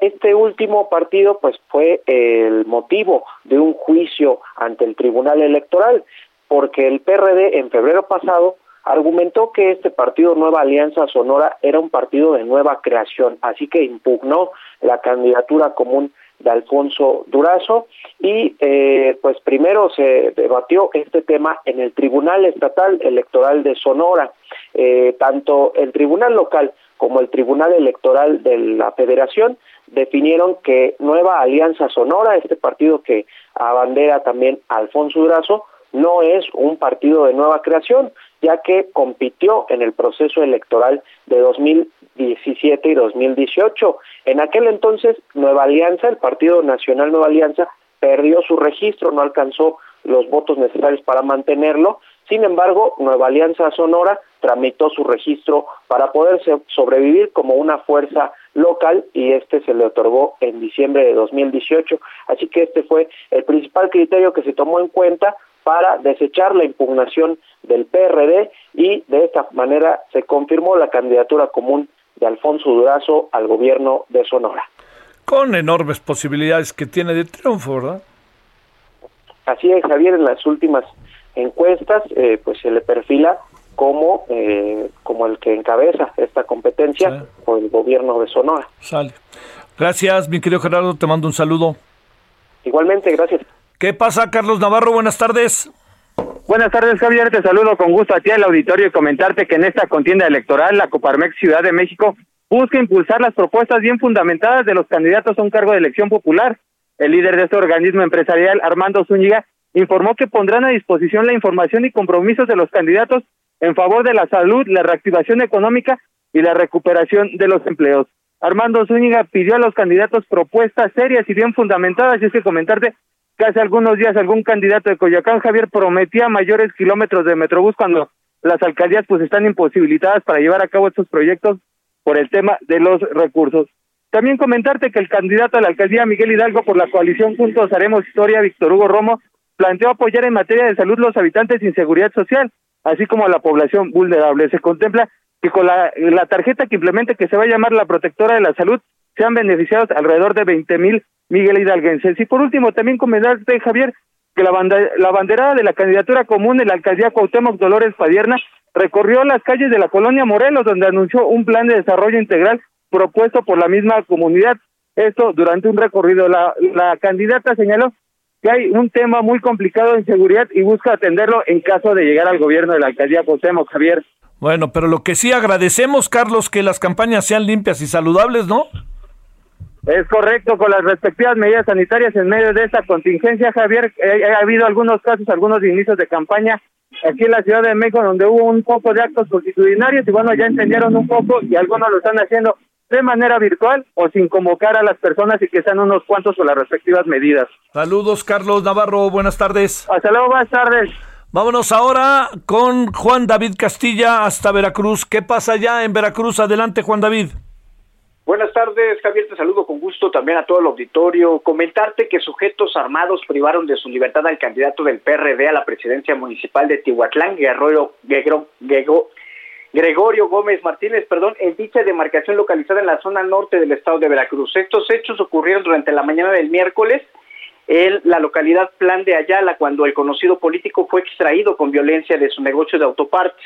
Este último partido pues fue el motivo de un juicio ante el Tribunal Electoral porque el PRD en febrero pasado argumentó que este partido Nueva Alianza Sonora era un partido de nueva creación, así que impugnó la candidatura común de Alfonso Durazo y eh, pues primero se debatió este tema en el Tribunal Estatal Electoral de Sonora, eh, tanto el Tribunal Local como el Tribunal Electoral de la Federación definieron que Nueva Alianza Sonora, este partido que abandera también Alfonso Durazo, no es un partido de nueva creación, ya que compitió en el proceso electoral de 2017 y 2018. En aquel entonces, Nueva Alianza, el Partido Nacional Nueva Alianza, perdió su registro, no alcanzó los votos necesarios para mantenerlo. Sin embargo, Nueva Alianza Sonora tramitó su registro para poder sobrevivir como una fuerza local y este se le otorgó en diciembre de 2018. Así que este fue el principal criterio que se tomó en cuenta para desechar la impugnación del PRD y de esta manera se confirmó la candidatura común de Alfonso Durazo al gobierno de Sonora. Con enormes posibilidades que tiene de triunfo, ¿verdad? Así es, Javier, en las últimas encuestas eh, pues se le perfila como, eh, como el que encabeza esta competencia por el gobierno de Sonora. Sale. Gracias, mi querido Gerardo, te mando un saludo. Igualmente, gracias. ¿Qué pasa, Carlos Navarro? Buenas tardes. Buenas tardes, Javier. Te saludo con gusto a ti al auditorio y comentarte que en esta contienda electoral, la Coparmex Ciudad de México busca impulsar las propuestas bien fundamentadas de los candidatos a un cargo de elección popular. El líder de este organismo empresarial, Armando Zúñiga, informó que pondrán a disposición la información y compromisos de los candidatos en favor de la salud, la reactivación económica y la recuperación de los empleos. Armando Zúñiga pidió a los candidatos propuestas serias y bien fundamentadas, y es que comentarte que hace algunos días algún candidato de Coyoacán, Javier, prometía mayores kilómetros de Metrobús cuando las alcaldías pues están imposibilitadas para llevar a cabo estos proyectos por el tema de los recursos. También comentarte que el candidato a la alcaldía Miguel Hidalgo por la coalición Juntos Haremos Historia, Víctor Hugo Romo, planteó apoyar en materia de salud los habitantes sin seguridad social, así como a la población vulnerable. Se contempla que con la, tarjeta que implemente que se va a llamar la protectora de la salud, sean beneficiados alrededor de 20 mil Miguel Hidalguenses. Y por último, también comentarte, Javier, que la, la banderada de la candidatura común de la alcaldía Cuauhtémoc Dolores Padierna recorrió las calles de la colonia Morelos, donde anunció un plan de desarrollo integral propuesto por la misma comunidad. Esto durante un recorrido. La, la candidata señaló que hay un tema muy complicado en seguridad y busca atenderlo en caso de llegar al gobierno de la alcaldía Cuauhtémoc, Javier. Bueno, pero lo que sí agradecemos, Carlos, que las campañas sean limpias y saludables, ¿no? Es correcto, con las respectivas medidas sanitarias en medio de esta contingencia, Javier, eh, ha habido algunos casos, algunos inicios de campaña aquí en la Ciudad de México donde hubo un poco de actos constitucionarios y bueno, ya entendieron un poco y algunos lo están haciendo de manera virtual o sin convocar a las personas y que sean unos cuantos con las respectivas medidas. Saludos, Carlos Navarro, buenas tardes. Hasta luego, buenas tardes. Vámonos ahora con Juan David Castilla hasta Veracruz. ¿Qué pasa ya en Veracruz? Adelante, Juan David. Buenas tardes, Javier, te saludo con gusto también a todo el auditorio. Comentarte que sujetos armados privaron de su libertad al candidato del PRD a la presidencia municipal de Tihuatlán, Guerrero, Gregorio Gómez Martínez, perdón, en dicha demarcación localizada en la zona norte del estado de Veracruz. Estos hechos ocurrieron durante la mañana del miércoles en la localidad Plan de Ayala, cuando el conocido político fue extraído con violencia de su negocio de autopartes.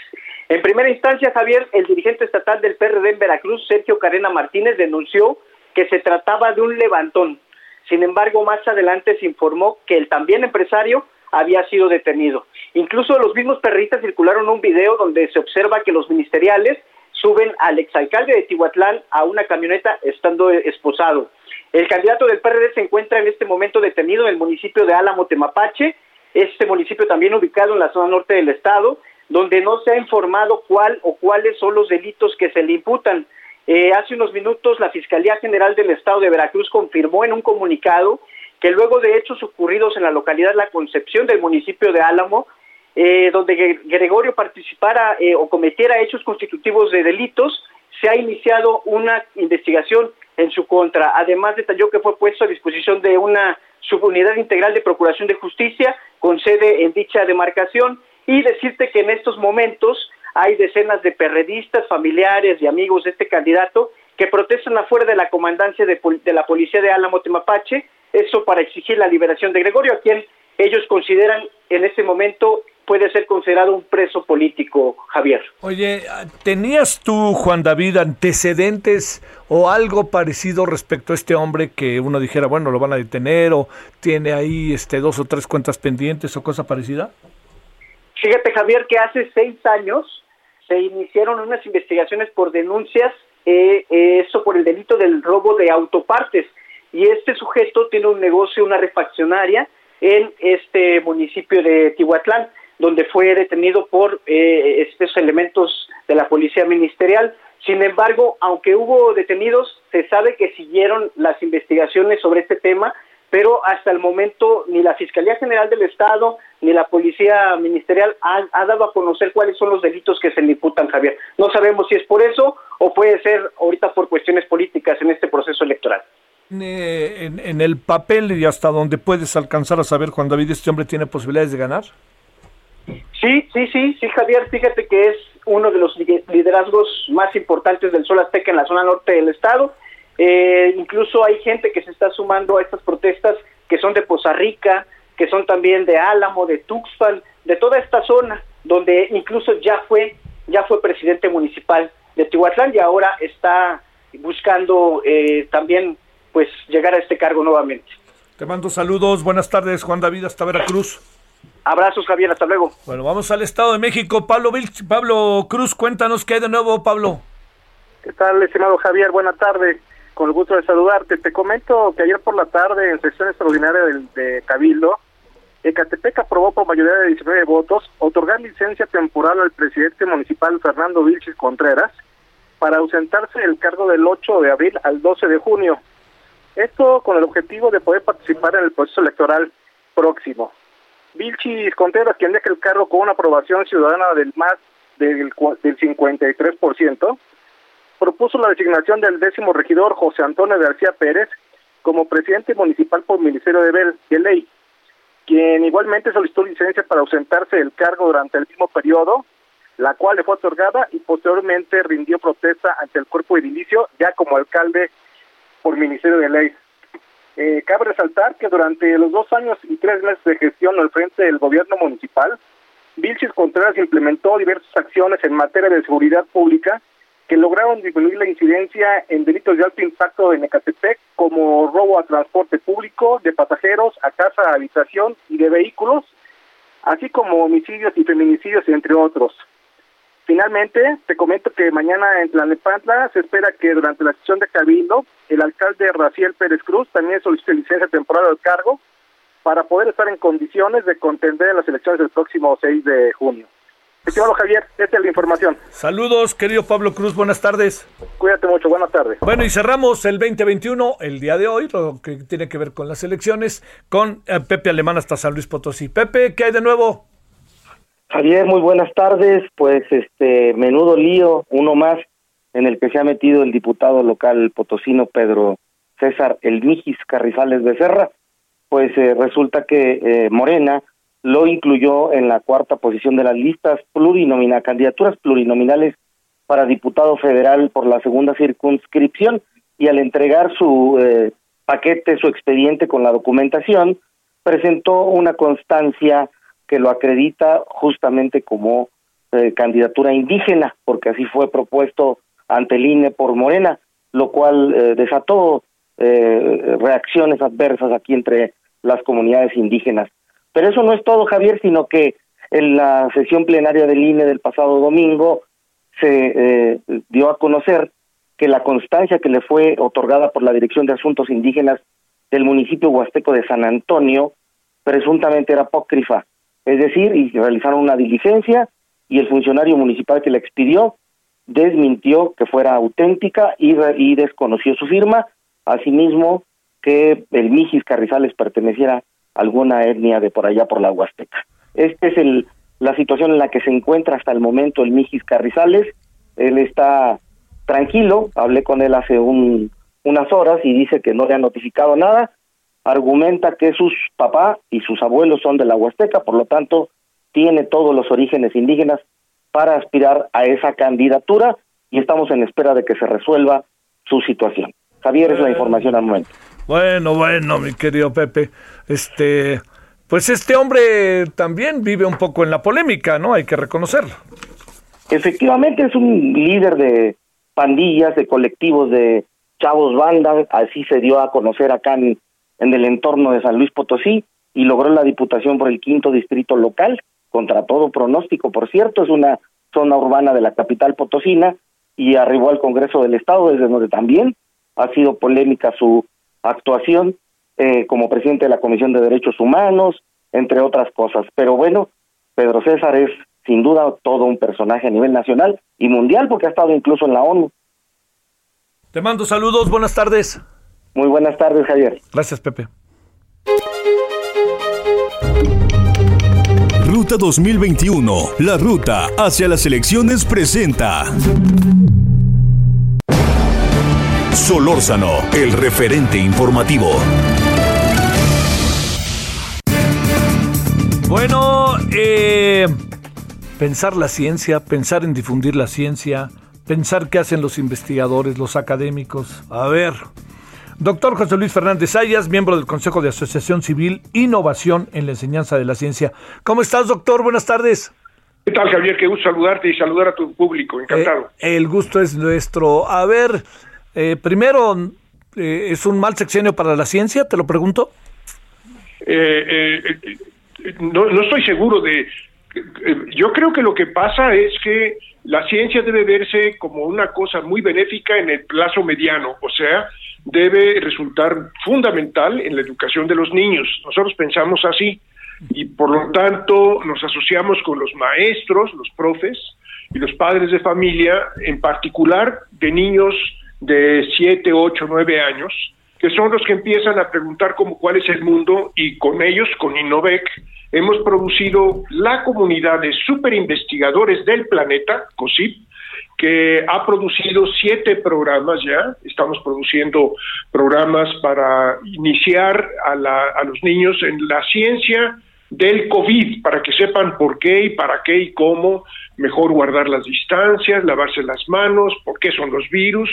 En primera instancia, Javier, el dirigente estatal del PRD en Veracruz, Sergio Carena Martínez, denunció que se trataba de un levantón. Sin embargo, más adelante se informó que el también empresario había sido detenido. Incluso los mismos perristas circularon un video donde se observa que los ministeriales suben al exalcalde de Tihuatlán a una camioneta estando esposado. El candidato del PRD se encuentra en este momento detenido en el municipio de Álamo, Temapache, este municipio también ubicado en la zona norte del estado, donde no se ha informado cuál o cuáles son los delitos que se le imputan. Eh, hace unos minutos la Fiscalía General del Estado de Veracruz confirmó en un comunicado que luego de hechos ocurridos en la localidad La Concepción del municipio de Álamo, eh, donde Gregorio participara eh, o cometiera hechos constitutivos de delitos, se ha iniciado una investigación en su contra. Además, detalló que fue puesto a disposición de una subunidad integral de Procuración de Justicia con sede en dicha demarcación y decirte que en estos momentos hay decenas de perredistas, familiares y amigos de este candidato que protestan afuera de la comandancia de, la policía de Álamo Temapache, eso para exigir la liberación de Gregorio, a quien ellos consideran en este momento puede ser considerado un preso político, Javier. Oye, ¿tenías tú, Juan David, antecedentes o algo parecido respecto a este hombre que uno dijera, bueno, lo van a detener o tiene ahí este dos o tres cuentas pendientes o cosa parecida? Fíjate, Javier, que hace seis años se iniciaron unas investigaciones por denuncias eh, esto por el delito del robo de autopartes. Y este sujeto tiene un negocio, una refaccionaria en este municipio de Tihuatlán, donde fue detenido por eh, estos elementos de la policía ministerial. Sin embargo, aunque hubo detenidos, se sabe que siguieron las investigaciones sobre este tema, pero hasta el momento ni la Fiscalía General del Estado ni la Policía Ministerial ha, ha, dado a conocer cuáles son los delitos que se le imputan, Javier. No sabemos si es por eso o puede ser ahorita por cuestiones políticas en este proceso electoral. Eh, en, el papel y hasta donde puedes alcanzar a saber, Juan David, este hombre tiene posibilidades de ganar? Sí, sí, sí, sí, Javier, fíjate que es uno de los liderazgos más importantes del Sol Azteca en la zona norte del estado. Eh, incluso hay gente que se está sumando a estas protestas que son de Poza Rica, que son también de Álamo, de Tuxpan, de toda esta zona, donde incluso ya fue, ya fue presidente municipal de Tihuatlán y ahora está buscando eh, también pues llegar a este cargo nuevamente. Te mando saludos, buenas tardes Juan David hasta Veracruz. Abrazos Javier, hasta luego. Bueno, vamos al Estado de México. Pablo, Vilch, Pablo Cruz, cuéntanos qué hay de nuevo, Pablo. ¿Qué tal, estimado Javier? Buena tarde. Con el gusto de saludarte. Te comento que ayer por la tarde, en sesión extraordinaria de, de Cabildo, Ecatepec aprobó por mayoría de 19 votos otorgar licencia temporal al presidente municipal Fernando Vilchis Contreras para ausentarse del cargo del 8 de abril al 12 de junio. Esto con el objetivo de poder participar en el proceso electoral próximo. Vilchis Contreras, quien deja el cargo con una aprobación ciudadana del más del, del 53%, propuso la designación del décimo regidor José Antonio García Pérez como presidente municipal por Ministerio de, Bel, de Ley, quien igualmente solicitó licencia para ausentarse del cargo durante el mismo periodo, la cual le fue otorgada y posteriormente rindió protesta ante el cuerpo edilicio ya como alcalde por Ministerio de Ley. Eh, cabe resaltar que durante los dos años y tres meses de gestión al frente del gobierno municipal, Vilchis Contreras implementó diversas acciones en materia de seguridad pública que lograron disminuir la incidencia en delitos de alto impacto en Ecatepec, como robo a transporte público, de pasajeros, a casa, a habitación y de vehículos, así como homicidios y feminicidios, entre otros. Finalmente, te comento que mañana en Tlalnepantla se espera que durante la sesión de Cabildo, el alcalde Raciel Pérez Cruz también solicite licencia temporal al cargo para poder estar en condiciones de contender en las elecciones del próximo 6 de junio. Estimado Javier, esta es la información. Saludos, querido Pablo Cruz, buenas tardes. Cuídate mucho, buenas tardes. Bueno, y cerramos el 2021, el día de hoy, lo que tiene que ver con las elecciones, con eh, Pepe Alemán hasta San Luis Potosí. Pepe, ¿qué hay de nuevo? Javier, muy buenas tardes. Pues este menudo lío, uno más en el que se ha metido el diputado local potosino Pedro César El Mijis Carrizales Becerra. Pues eh, resulta que eh, Morena lo incluyó en la cuarta posición de las listas plurinominales, candidaturas plurinominales para diputado federal por la segunda circunscripción y al entregar su eh, paquete, su expediente con la documentación, presentó una constancia que lo acredita justamente como eh, candidatura indígena, porque así fue propuesto ante el INE por Morena, lo cual eh, desató eh, reacciones adversas aquí entre las comunidades indígenas. Pero eso no es todo, Javier, sino que en la sesión plenaria del INE del pasado domingo se eh, dio a conocer que la constancia que le fue otorgada por la Dirección de Asuntos Indígenas del municipio huasteco de San Antonio presuntamente era apócrifa, es decir, y realizaron una diligencia y el funcionario municipal que la expidió desmintió que fuera auténtica y, y desconoció su firma, asimismo que el Mijis Carrizales perteneciera alguna etnia de por allá por la Huasteca. Esta es el, la situación en la que se encuentra hasta el momento el Mijis Carrizales. Él está tranquilo, hablé con él hace un, unas horas y dice que no le ha notificado nada. Argumenta que sus papás y sus abuelos son de la Huasteca, por lo tanto, tiene todos los orígenes indígenas para aspirar a esa candidatura y estamos en espera de que se resuelva su situación. Javier, es la información al momento. Bueno, bueno, mi querido Pepe, este, pues este hombre también vive un poco en la polémica, ¿no? Hay que reconocerlo. Efectivamente es un líder de pandillas, de colectivos de chavos banda, así se dio a conocer acá en, en el entorno de San Luis Potosí y logró la diputación por el quinto distrito local, contra todo pronóstico, por cierto, es una zona urbana de la capital potosina y arribó al Congreso del Estado, desde donde también ha sido polémica su actuación eh, como presidente de la Comisión de Derechos Humanos, entre otras cosas. Pero bueno, Pedro César es sin duda todo un personaje a nivel nacional y mundial porque ha estado incluso en la ONU. Te mando saludos, buenas tardes. Muy buenas tardes, Javier. Gracias, Pepe. Ruta 2021, la ruta hacia las elecciones presenta. Solórzano, el referente informativo. Bueno, eh, pensar la ciencia, pensar en difundir la ciencia, pensar qué hacen los investigadores, los académicos. A ver, doctor José Luis Fernández Ayas, miembro del Consejo de Asociación Civil Innovación en la Enseñanza de la Ciencia. ¿Cómo estás, doctor? Buenas tardes. ¿Qué tal, Javier? Qué gusto saludarte y saludar a tu público. Encantado. Eh, el gusto es nuestro. A ver, eh, primero, eh, ¿es un mal sexenio para la ciencia? Te lo pregunto. Eh, no, no estoy seguro de... Yo creo que lo que pasa es que la ciencia debe verse como una cosa muy benéfica en el plazo mediano, o sea, debe resultar fundamental en la educación de los niños. Nosotros pensamos así y por lo tanto nos asociamos con los maestros, los profes y los padres de familia, en particular de niños de 7, 8, 9 años, que son los que empiezan a preguntar cómo, cuál es el mundo y con ellos, con Innovec, hemos producido la comunidad de superinvestigadores del planeta, COSIP, que ha producido siete programas ya. Estamos produciendo programas para iniciar a, la, a los niños en la ciencia del COVID, para que sepan por qué y para qué y cómo, mejor guardar las distancias, lavarse las manos, por qué son los virus.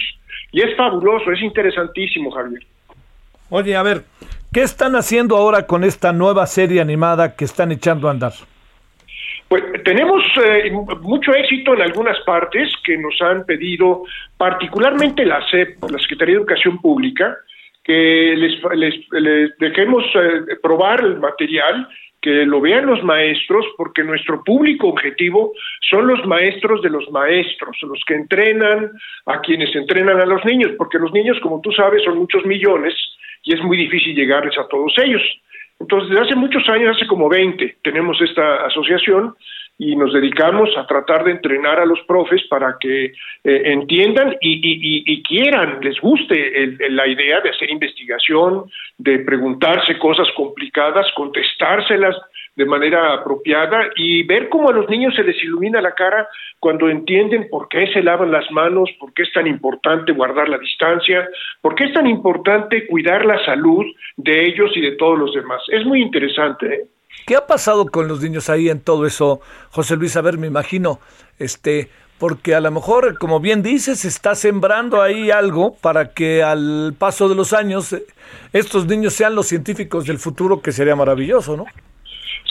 Y es fabuloso, es interesantísimo, Javier. Oye, a ver, ¿qué están haciendo ahora con esta nueva serie animada que están echando a andar? Pues tenemos eh, mucho éxito en algunas partes que nos han pedido, particularmente la SEP, la Secretaría de Educación Pública, que les, dejemos eh, probar el material, que lo vean los maestros, porque nuestro público objetivo son los maestros de los maestros, los que entrenan a quienes entrenan a los niños, porque los niños, como tú sabes, son muchos millones y es muy difícil llegarles a todos ellos. Entonces, desde hace muchos años, hace como 20, tenemos esta asociación y nos dedicamos a tratar de entrenar a los profes para que eh, entiendan y, y, y, quieran, les guste el, la idea de hacer investigación, de preguntarse cosas complicadas, contestárselas de manera apropiada y ver cómo a los niños se les ilumina la cara cuando entienden por qué se lavan las manos, por qué es tan importante guardar la distancia, por qué es tan importante cuidar la salud de ellos y de todos los demás. Es muy interesante. ¿eh? ¿Qué ha pasado con los niños ahí en todo eso, José Luis? A ver, me imagino, este, porque a lo mejor, como bien dices, está sembrando ahí algo para que al paso de los años estos niños sean los científicos del futuro, que sería maravilloso, ¿no?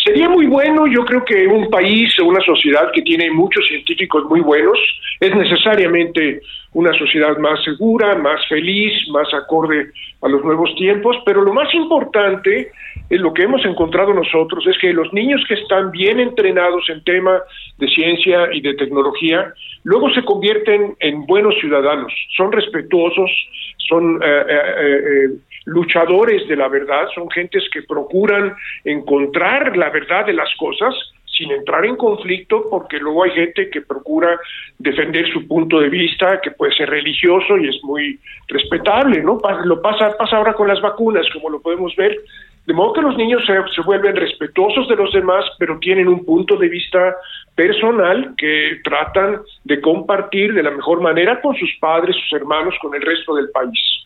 Sería muy bueno, yo creo que un país o una sociedad que tiene muchos científicos muy buenos es necesariamente una sociedad más segura, más feliz, más acorde a los nuevos tiempos, pero lo más importante es lo que hemos encontrado nosotros es que los niños que están bien entrenados en tema de ciencia y de tecnología, luego se convierten en buenos ciudadanos, son respetuosos, son eh, eh, eh, luchadores de la verdad, son gentes que procuran encontrar la verdad de las cosas sin entrar en conflicto, porque luego hay gente que procura defender su punto de vista, que puede ser religioso y es muy respetable, ¿no? Lo pasa, pasa ahora con las vacunas, como lo podemos ver, de modo que los niños se, se, vuelven respetuosos de los demás, pero tienen un punto de vista personal que tratan de compartir de la mejor manera con sus padres, sus hermanos, con el resto del país.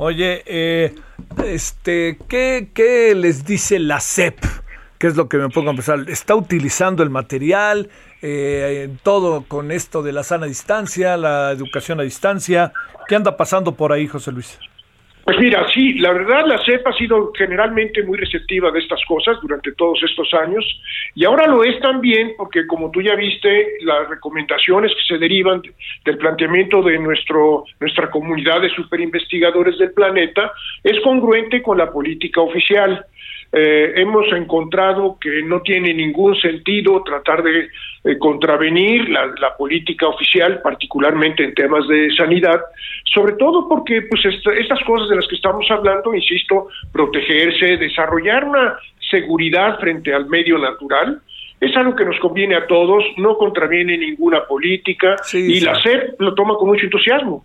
Oye, eh, este, ¿qué, ¿qué les dice la CEP? ¿Qué es lo que me pongo a pensar? ¿Está utilizando el material? Eh, todo con esto de la sana distancia, la educación a distancia. ¿Qué anda pasando por ahí, José Luis? Pues mira, sí, la verdad la CEP ha sido generalmente muy receptiva de estas cosas durante todos estos años y ahora lo es también porque como tú ya viste, las recomendaciones que se derivan del planteamiento de nuestro nuestra comunidad de superinvestigadores del planeta es congruente con la política oficial. Eh, hemos encontrado que no tiene ningún sentido tratar de eh, contravenir la, la, política oficial, particularmente en temas de sanidad, sobre todo porque pues estas cosas de las que estamos hablando, insisto, protegerse, desarrollar una seguridad frente al medio natural, es algo que nos conviene a todos, no contraviene ninguna política y la SEP lo toma con mucho entusiasmo.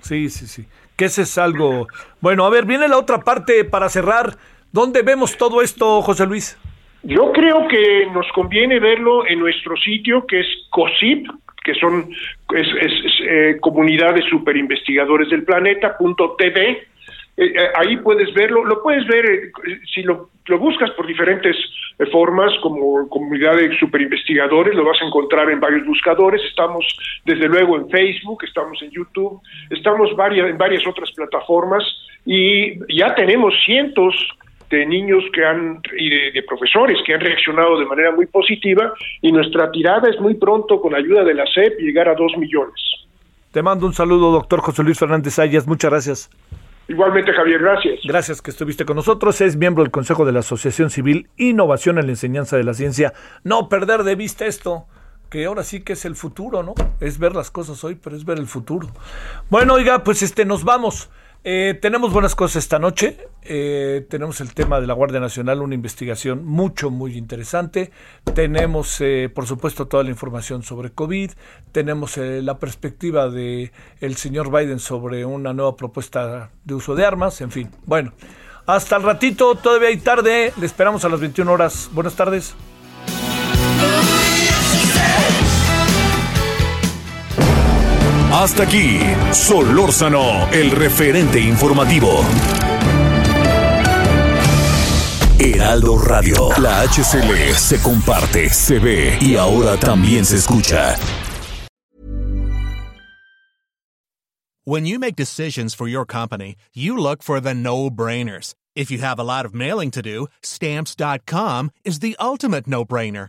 Sí, sí, sí. Que ese es algo. Bueno, a ver, viene la otra parte para cerrar. ¿Dónde vemos todo esto, José Luis? Yo creo que nos conviene verlo en nuestro sitio, que es COSIP, que son es, eh, comunidades superinvestigadores del planeta, punto TV. Eh, eh, ahí puedes verlo, lo puedes ver si lo, buscas por diferentes formas, como comunidad de superinvestigadores, lo vas a encontrar en varios buscadores. Estamos, desde luego, en Facebook, estamos en YouTube, estamos varias, en varias otras plataformas y ya tenemos cientos de niños que han y de, profesores que han reaccionado de manera muy positiva y nuestra tirada es muy pronto con ayuda de la SEP llegar a dos millones. Te mando un saludo, doctor José Luis Fernández Ayas. Muchas gracias. Igualmente, Javier, gracias. Gracias que estuviste con nosotros. Es miembro del Consejo de la Asociación Civil Innovación en la Enseñanza de la Ciencia. No perder de vista esto, que ahora sí que es el futuro, ¿no? Es ver las cosas hoy, pero es ver el futuro. Bueno, oiga, pues este, nos vamos. Eh, tenemos buenas cosas esta noche. Eh, tenemos el tema de la Guardia Nacional, una investigación mucho, muy interesante. Tenemos, eh, por supuesto, toda la información sobre COVID. Tenemos la perspectiva de el señor Biden sobre una nueva propuesta de uso de armas. En fin, bueno, hasta el ratito, todavía hay tarde. Le esperamos a las 21 horas. Buenas tardes. Hasta aquí, Solórzano, el referente informativo. Heraldo Radio, la HCL se comparte, se ve y ahora también se escucha. When you make decisions for your company, you look for the no-brainers. If you have a lot of mailing to do, stamps.com is the ultimate no-brainer.